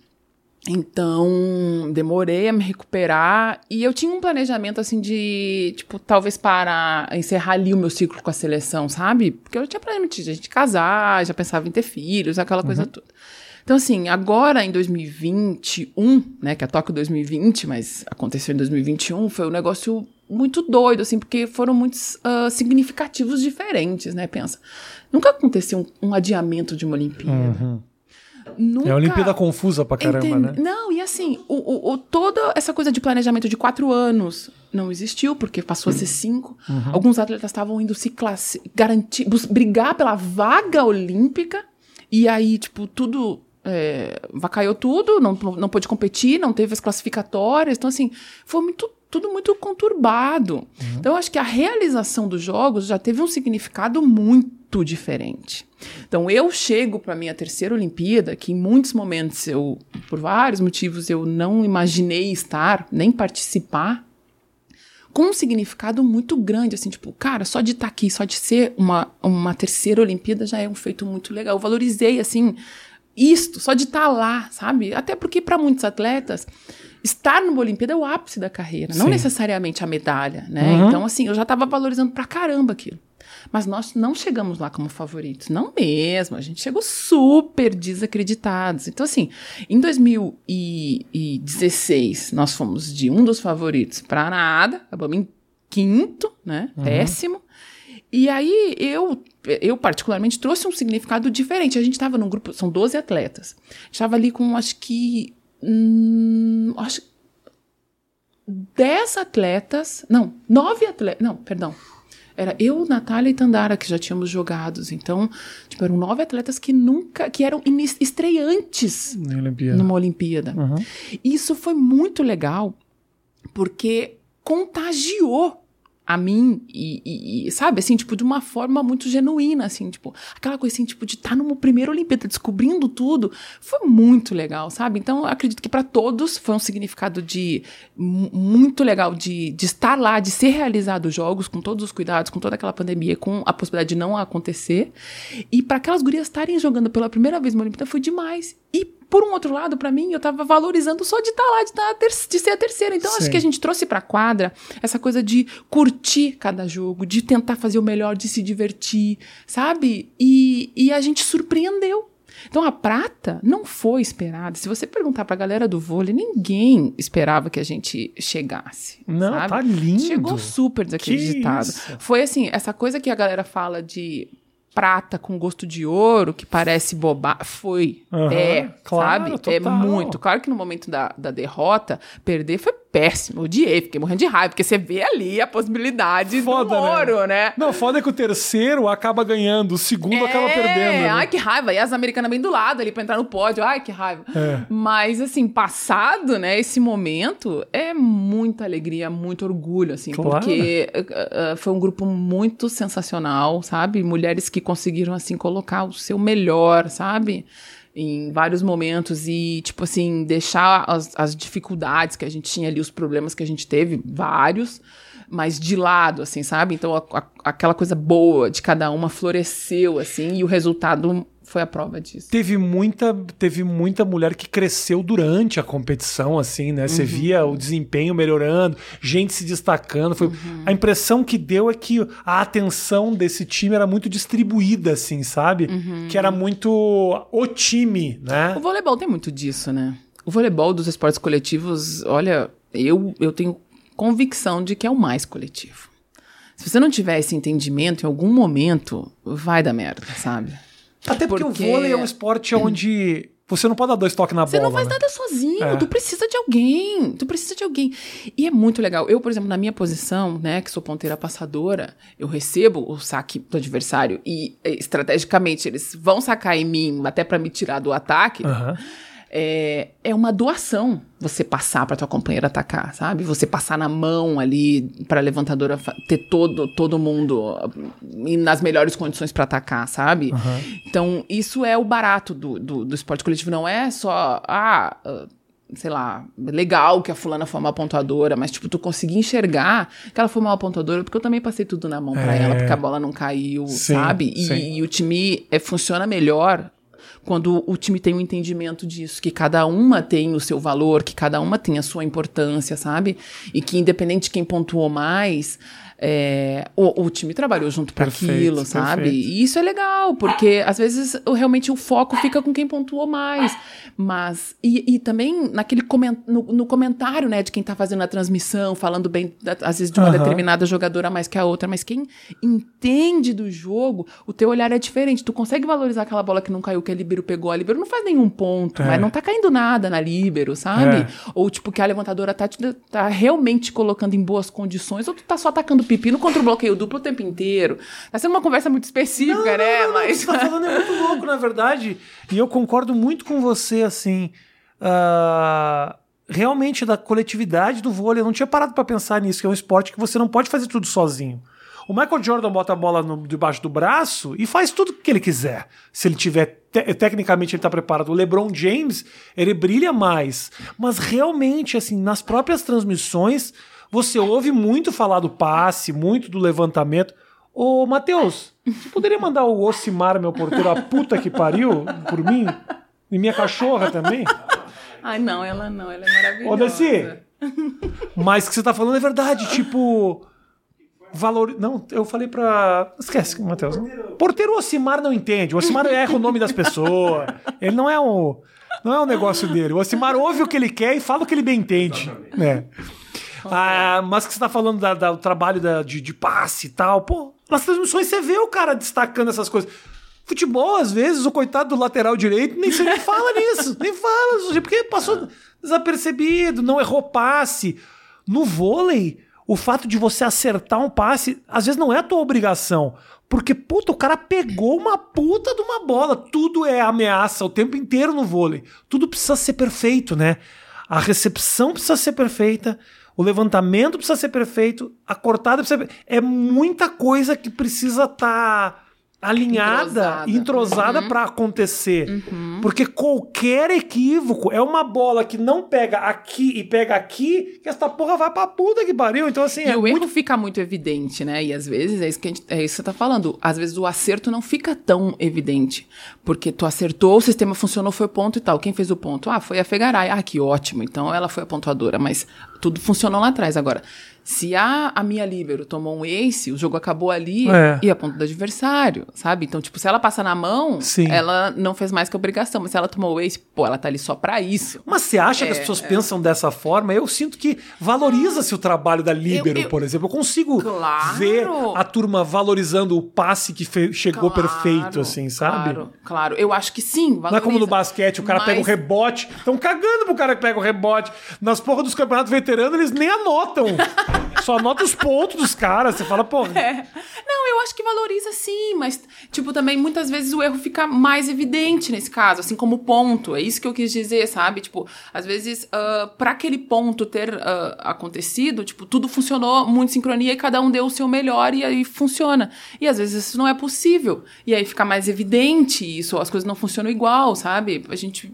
Então, demorei a me recuperar e eu tinha um planejamento assim de, tipo, talvez para encerrar ali o meu ciclo com a seleção, sabe? Porque eu tinha planejamento de gente casar, já pensava em ter filhos, aquela coisa toda. Então, assim, agora em 2021, né, que é Tóquio 2020, mas aconteceu em 2021, foi um negócio muito doido, assim, porque foram muitos ah, significativos diferentes, né? Pensa, nunca aconteceu um, um adiamento de uma Olimpíada. Nunca... É a Olimpíada confusa pra caramba, Entende- né? Não, e assim, o, o, o- toda essa coisa de planejamento de quatro anos não existiu, porque passou a ser cinco. Uhum. Alguns atletas estavam indo se classi garantir, brigar pela vaga olímpica, e aí, tipo, tudo. É, vacaiou tudo, não, não pôde competir, não teve as classificatórias. Então, assim, foi muito, tudo muito conturbado. Uhum. Então, acho que a realização dos jogos já teve um significado muito diferente. Então, eu chego para minha terceira Olimpíada, que em muitos momentos eu, por vários motivos, eu não imaginei estar, nem participar, com um significado muito grande, assim, tipo, cara, só de estar aqui, só de ser uma, uma terceira Olimpíada já é um feito muito legal. Eu valorizei, assim, isto, só de estar lá, sabe? Até porque para muitos atletas, estar numa Olimpíada é o ápice da carreira, não Sim. necessariamente a medalha, né? Uhum. Então, assim, eu já estava valorizando pra caramba aquilo. Mas nós não chegamos lá como favoritos, não mesmo. A gente chegou super desacreditados. Então, assim, em 2016, nós fomos de um dos favoritos para nada, acabamos em quinto, né? Péssimo. E aí eu, eu particularmente trouxe um significado diferente. A gente estava num grupo, são 12 atletas. Estava ali com acho que hum, acho 10 atletas, não, 9 atletas, não, perdão. Era eu, Natália e Tandara que já tínhamos jogados. Então, tipo, eram nove atletas que nunca, que eram estreantes Olimpíada. numa Olimpíada. Uhum. Isso foi muito legal, porque contagiou a mim e, e- sabe, assim, tipo, de uma forma muito genuína, assim, tipo, aquela coisa assim, tipo, de estar numa primeira Olimpíada, descobrindo tudo, foi muito legal, sabe? Então, acredito que para todos foi um significado de mu- muito legal de, de estar lá, de ser realizado os jogos com todos os cuidados, com toda aquela pandemia, com a possibilidade de não acontecer. E para aquelas gurias estarem jogando pela primeira vez uma Olimpíada foi demais. E por um outro lado, para mim, eu tava valorizando só de estar lá, de, tá de ser a terceira. Então, acho Sim. que a gente trouxe pra quadra essa coisa de curtir cada jogo, de tentar fazer o melhor, de se divertir, sabe? E, e a gente surpreendeu. Então a prata não foi esperada. Se você perguntar pra galera do vôlei, ninguém esperava que a gente chegasse. Não, sabe? tá lindo. Chegou super desacreditado. Foi assim, essa coisa que a galera fala de prata com gosto de ouro, que parece boba, foi. Aham, é, claro, sabe? total. É muito. Claro que no momento da, da derrota, perder foi péssimo. Odiei, fiquei morrendo de raiva, porque você vê ali a possibilidade Foda, do ouro, né? Não, foda é que o terceiro acaba ganhando, o segundo acaba perdendo. né? Ai, que raiva. E as americanas bem do lado ali pra entrar no pódio. Ai, que raiva. É. Mas, assim, passado, né, esse momento, é muita alegria, muito orgulho, assim, Claro. porque uh, uh, foi um grupo muito sensacional, sabe? Mulheres que conseguiram, assim, colocar o seu melhor, sabe? Em vários momentos e, tipo assim, deixar as, as dificuldades que a gente tinha ali, os problemas que a gente teve, vários, mas de lado, assim, sabe? Então, a- a- aquela coisa boa de cada uma floresceu, assim, e o resultado foi a prova disso. Teve muita, teve muita mulher que cresceu durante a competição, assim, né? Uhum. Você via o desempenho melhorando, gente se destacando. Foi... Uhum. A impressão que deu é que a atenção desse time era muito distribuída, assim, sabe? Uhum. Que era muito o time, né? O voleibol tem muito disso, né? O voleibol dos esportes coletivos, olha, eu, eu tenho convicção de que é o mais coletivo. Se você não tiver esse entendimento, em algum momento vai dar merda, sabe? Até porque, porque... o vôlei é um esporte onde você não pode dar dois toques na você bola. Você não faz né? nada sozinho, é. tu precisa de alguém, tu precisa de alguém. E é muito legal. Eu, por exemplo, na minha posição, né, que sou ponteira passadora, eu recebo o saque do adversário e estrategicamente eles vão sacar em mim até para me tirar do ataque. Uhum é, é uma doação você passar para tua companheira atacar, sabe? Você passar na mão ali para a levantadora ter todo todo mundo nas melhores condições para atacar, sabe? Uhum. Então isso é o barato do, do, do, esporte coletivo, não é só ah sei lá, legal que a fulana foi uma pontuadora, mas, tipo, tu conseguir enxergar que ela foi uma pontuadora, porque eu também passei tudo na mão é... pra ela, porque a bola não caiu, sim, sabe? E, e, o time é, funciona melhor quando o time tem um entendimento disso, que cada uma tem o seu valor, que cada uma tem a sua importância, sabe? E que independente de quem pontuou mais, é, o, o, time trabalhou junto para aquilo, sabe? Perfeito. E isso é legal, porque às vezes realmente o foco fica com quem pontuou mais. Mas, e, e também naquele coment, no, no, comentário, né, de quem tá fazendo a transmissão, falando bem, às vezes, de uma uhum. determinada jogadora mais que a outra, mas quem entende do jogo, o teu olhar é diferente. Tu consegue valorizar aquela bola que não caiu, que a Libero pegou. A Libero não faz nenhum ponto, é. mas não tá caindo nada na Libero, sabe? É. Ou, tipo, que a levantadora tá, tá realmente colocando em boas condições, ou tu tá só atacando pepino contra o bloqueio duplo o tempo inteiro. Tá sendo uma conversa muito específica, não, né? Não, não, mas... Você tá falando é muito louco, na verdade. E eu concordo muito com você, assim. Uh, realmente, da coletividade do vôlei, eu não tinha parado para pensar nisso, que é um esporte que você não pode fazer tudo sozinho. O Michael Jordan bota a bola no, debaixo do braço e faz tudo o que ele quiser. Se ele tiver, te, tecnicamente, ele está preparado. O LeBron James, ele brilha mais. Mas realmente, assim, nas próprias transmissões, você ouve muito falar do passe, muito do levantamento. Ô, Matheus, você poderia mandar o Ocimar, meu porteiro, a puta que pariu, por mim? E minha cachorra também? Ai, não, ela não, ela é maravilhosa. Ô, Desi, mas o que você tá falando é verdade, tipo... Valor... Não, eu falei pra. Esquece, Matheus. Porteiro Ocimar não entende. O Ocimar erra o nome das pessoas. Ele não é um. Não é um negócio dele. O Ocimar ouve o que ele quer e fala o que ele bem entende. É. Ah, mas que você tá falando da, da, do trabalho da, de, de passe e tal. Pô, nas transmissões você vê o cara destacando essas coisas. Futebol, às vezes, o coitado do lateral direito nem, nem fala <laughs> nisso. Nem fala, porque passou desapercebido, não errou passe. No vôlei, o fato de você acertar um passe, às vezes não é a tua obrigação. Porque, puta, o cara pegou uma puta de uma bola. Tudo é ameaça o tempo inteiro no vôlei. Tudo precisa ser perfeito, né? A recepção precisa ser perfeita, o levantamento precisa ser perfeito, a cortada precisa ser... É muita coisa que precisa estar... Tá alinhada, entrosada, entrosada uhum. para acontecer. Uhum. Porque qualquer equívoco é uma bola que não pega aqui e pega aqui, que essa porra vai pra puta que pariu. Então, assim. E é o muito... erro fica muito evidente, né? E às vezes é isso, que gente, é isso que você tá falando. Às vezes o acerto não fica tão evidente. Porque tu acertou, o sistema funcionou, foi ponto e tal. Quem fez o ponto? Ah, foi a Fegaray. Ah, que ótimo. Então ela foi a pontuadora. Mas tudo funcionou lá atrás. Agora, se a, a minha líbero tomou um ace, o jogo acabou ali é. e a ponto do adversário, sabe? Então, tipo, se ela passa na mão, Sim. ela não fez mais que obrigação. Mas se ela tomou o ace, pô, ela tá ali só pra isso. Mas você acha é, que as é, pessoas é. pensam dessa forma? Eu sinto que valoriza-se o trabalho da líbero, eu, eu, por exemplo. Eu consigo claro. ver a turma valorizando o passe que chegou claro, perfeito, assim, sabe? Claro, claro. Eu acho que sim, valoriza. Não é como no basquete, o cara mas... pega o rebote. Estão cagando pro cara que pega o rebote. Nas porras dos campeonatos veteranos, eles nem anotam. <laughs> Só anota os pontos dos caras. Você fala, pô. <laughs> É. Não, eu acho que valoriza sim, mas, tipo, também muitas vezes o erro fica mais evidente nesse caso, assim como ponto. É isso que eu quis dizer, sabe? Tipo, às vezes, uh, para aquele ponto ter uh, acontecido, tipo, tudo funcionou muito sincronia e cada um deu o seu melhor e aí funciona. E às vezes isso não é possível. E aí fica mais evidente isso, as coisas não funcionam igual, sabe? A gente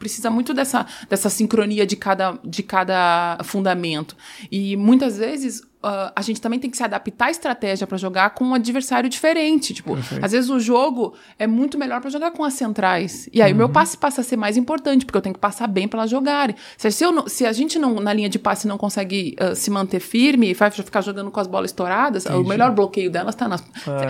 precisa muito dessa, dessa sincronia de cada, de cada fundamento. E muitas vezes ah, a gente também tem que se adaptar à estratégia para jogar com um adversário diferente. Tipo, às vezes o jogo é muito melhor para jogar com as centrais. E aí o meu passe passa a ser mais importante, porque eu tenho que passar bem para elas jogarem. Se, se não- se a gente não, na linha de passe não consegue ah, se manter firme e vai ficar jogando com as bolas estouradas, o melhor bloqueio delas tá nas.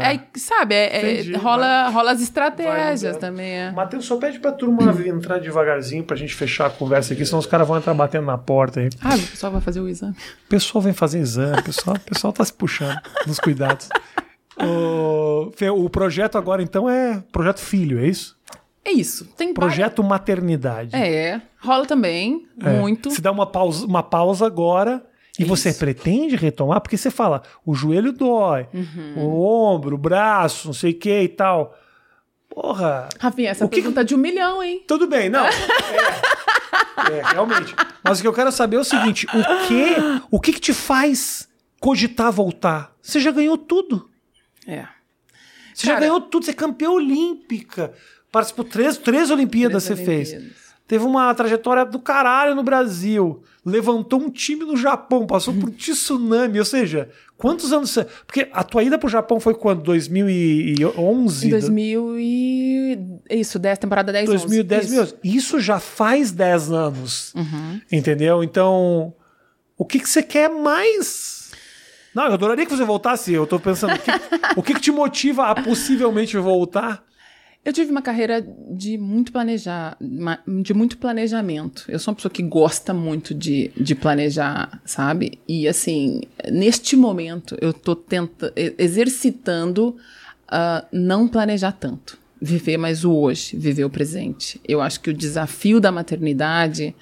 É, sabe, é- é- Entendi. rola, rola as estratégias também. É. Matheus, só pede pra turma entrar devagarzinho pra gente fechar a conversa aqui, senão os caras vão entrar batendo na porta aí. Ah, o pessoal vai fazer o exame. O pessoal vem fazer exame, o pessoal, o pessoal tá se puxando nos cuidados. O, o projeto agora, então, é projeto filho, é isso? É isso. Tem Projeto maternidade. É, rola também, É. muito. Se dá uma pausa, uma pausa agora e você Isso. pretende retomar, porque você fala, o joelho dói, Uhum. o ombro, o braço, não sei o que e tal. Porra, Rafinha, essa O que que- pergunta é de um milhão, hein? tudo bem, não. <laughs> É, é, realmente. Mas o que eu quero saber é o seguinte: o que, o que, que te faz cogitar voltar? Você já ganhou tudo. É. Você já Cara- ganhou tudo, você é campeã olímpica. Participou três, três Olimpíadas Três você fez. Olimpíadas. Teve uma trajetória do caralho no Brasil. Levantou um time no Japão, passou por tsunami. Ou seja, quantos anos você. Porque a tua ida pro Japão foi quando? 2011? Em 2000 e... Isso, 10, temporada 10, 2010, 11. meu, Isso. isso já faz 10 anos. Uhum. Entendeu? Então, o que, que você quer mais? Não, eu adoraria que você voltasse. Eu tô pensando, o que, o que, que te motiva a possivelmente voltar? Eu tive uma carreira de muito planejar, de muito planejamento. Eu sou uma pessoa que gosta muito de, de planejar, sabe? E assim, neste momento eu tô tenta, exercitando ah, não planejar tanto. Viver mais o hoje, viver o presente. Eu acho que o desafio da maternidade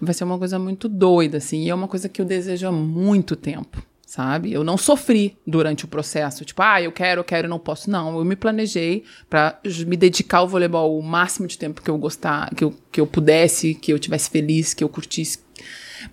vai ser uma coisa muito doida, assim, e é uma coisa que eu desejo há muito tempo, sabe? Eu não sofri durante o processo, tipo, ah, eu quero, eu quero, eu não posso. Não, eu me planejei para me dedicar ao voleibol o máximo de tempo que eu gostar, que eu, que eu pudesse, que eu tivesse feliz, que eu curtisse.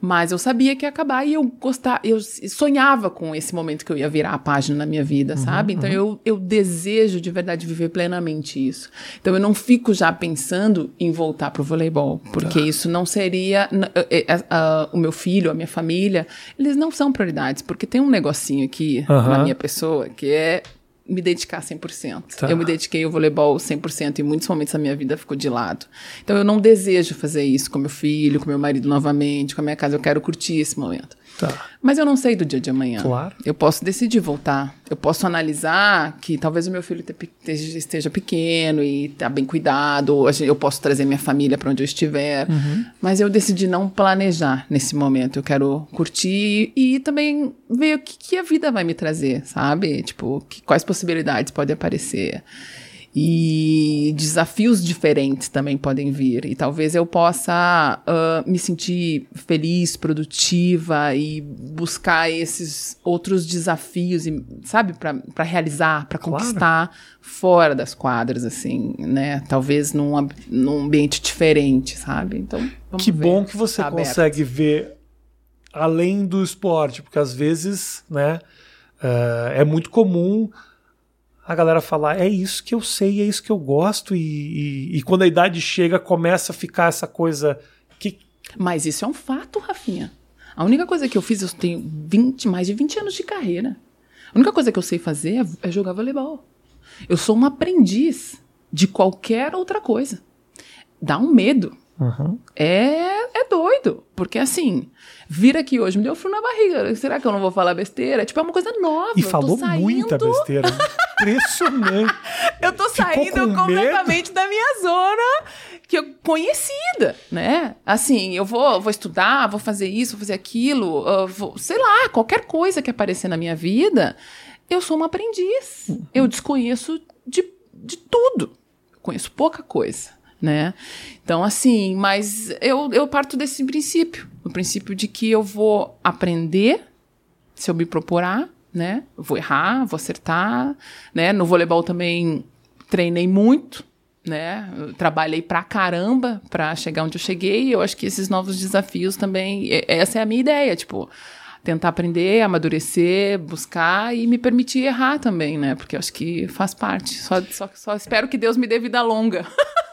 Mas eu sabia que ia acabar e eu gostava, eu sonhava com esse momento que eu ia virar a página na minha vida, sabe? Então eu, eu desejo de verdade viver plenamente isso. Então eu não fico já pensando em voltar pro voleibol, porque isso não seria. eh, eh, ah, o meu filho, a minha família, eles não são prioridades, porque tem um negocinho aqui Aham. na minha pessoa que é me dedicar 100%. Tá. Eu me dediquei ao voleibol 100% e em muitos momentos da minha vida ficou de lado. Então eu não desejo fazer isso com meu filho, com meu marido novamente, com a minha casa. Eu quero curtir esse momento. Tá. Mas eu não sei do dia de amanhã. Claro. Eu posso decidir voltar. Eu posso analisar que talvez o meu filho te- esteja, pequeno e tá bem cuidado, ou eu posso trazer minha família para onde eu estiver. Uhum. Mas eu decidi não planejar nesse momento. Eu quero curtir e também ver o que, que a vida vai me trazer, sabe? Tipo, que- quais possibilidades podem aparecer. E desafios diferentes também podem vir. E talvez eu possa ah, me sentir feliz, produtiva e buscar esses outros desafios, e, sabe, para realizar, para Claro. conquistar fora das quadras, assim, né? Talvez num, num ambiente diferente, sabe? Então, vamos que ver. bom que você Tá aberto. consegue ver além do esporte, porque às vezes, né, eh, é muito comum a galera falar é isso que eu sei, é isso que eu gosto e, e- e quando a idade chega começa a ficar essa coisa que Mas isso é um fato, Rafinha. A única coisa que eu fiz, eu tenho 20, mais de 20 anos de carreira. A única coisa que eu sei fazer é, é jogar voleibol. Eu sou uma aprendiz de qualquer outra coisa. Dá um medo. É, é doido. Porque assim, vir aqui hoje me deu frio na barriga. Será que eu não vou falar besteira? Tipo, é uma coisa nova. e falou saindo- muita besteira. Impressionante. <laughs> eu tô Ficou saindo com completamente da minha zona que eu conhecida, né? Assim, eu vou, vou estudar, vou fazer isso, vou fazer aquilo, ah, vou- sei lá, qualquer coisa que aparecer na minha vida, eu sou uma aprendiz. Eu desconheço de, de tudo. Conheço pouca coisa, né? Então, assim, mas eu, eu parto desse princípio, o princípio de que eu vou aprender se eu me procurar, né? Vou errar, vou acertar, né? No voleibol também treinei muito, né? Eu trabalhei pra caramba pra chegar onde eu cheguei. E eu acho que esses novos desafios também, essa é a minha ideia, tipo, tentar aprender, amadurecer, buscar e me permitir errar também, né? Porque eu acho que faz parte. Só, só, só espero que Deus me dê vida longa. <laughs>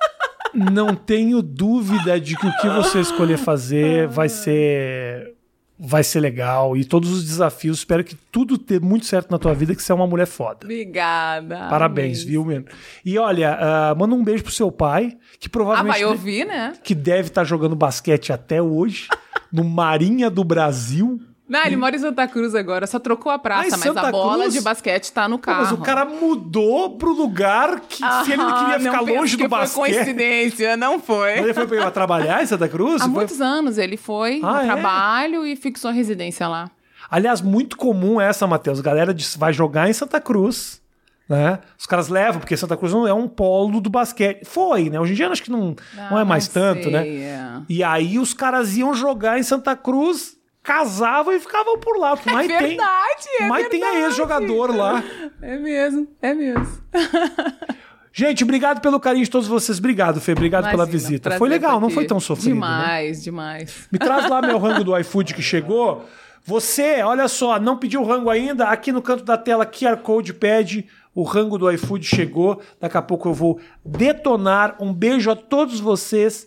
Não tenho dúvida de que o que você escolher fazer vai ser vai ser legal. E todos os desafios. Espero que tudo dê muito certo na tua vida, que você é uma mulher foda. Obrigada. Parabéns, Amém. viu, mano? E olha, ah, manda um beijo pro seu pai, que Ah, provavelmente. vai ouvir, né? Que deve estar jogando basquete até hoje, no Marinha do Brasil. Não, ele mora em Santa Cruz agora, só trocou a Ah, praça, mas Santa a bola Cruz? de basquete tá no Pô, carro. Mas o cara mudou pro lugar que se ele não queria ficar longe do foi basquete. coincidência, não foi. Mas ele foi pra trabalhar em Santa Cruz? Há Foi- muitos anos ele foi Ah, é? trabalho e fixou a residência lá. Aliás, muito comum essa, Matheus. A galera diz, vai jogar em Santa Cruz. Né? Os caras levam, porque Santa Cruz não é um polo do basquete. Foi, né? Hoje em dia acho que não, não é mais tanto, né? sei, é. E aí os caras iam jogar em Santa Cruz, casavam e ficavam por lá. Mas É verdade, tem, é mas tem aí verdade. ex-jogador lá. É mesmo, é mesmo. <laughs> Gente, obrigado pelo carinho de todos vocês. Obrigado, Fê. Obrigado pela Imagina, visita. prazer Foi legal, tá não foi tão sofrido. né? Demais, demais. Me traz lá meu <laughs> rango do iFood que chegou. Você, olha só, não pediu o rango ainda? Aqui no canto da tela, QR Code pede. O rango do iFood chegou. Daqui a pouco eu vou detonar. Um beijo a todos vocês.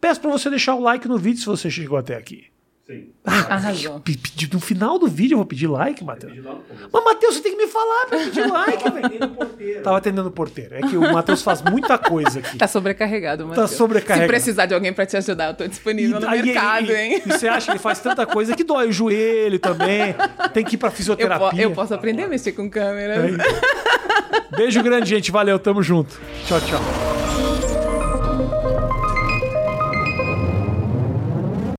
Peço para você deixar o like no vídeo se você chegou até aqui. Sim. Arrasou. Pedi- No final do vídeo eu vou pedir like, Matheus. Mas, Matheus, você tem que me falar pra eu pedir <laughs> like, velho. Tava atendendo o porteiro. É que o Matheus faz muita coisa aqui. Tá sobrecarregado, Matheus. sobrecarregado. Se precisar de alguém pra te ajudar, eu tô disponível no aí- mercado, e- hein? E você acha que ele faz tanta coisa que dói o joelho também. Tem que ir pra Eu, po- fisioterapia. eu posso aprender a mexer com câmeras. É. Beijo grande, gente. Valeu, tamo junto. Tchau, tchau.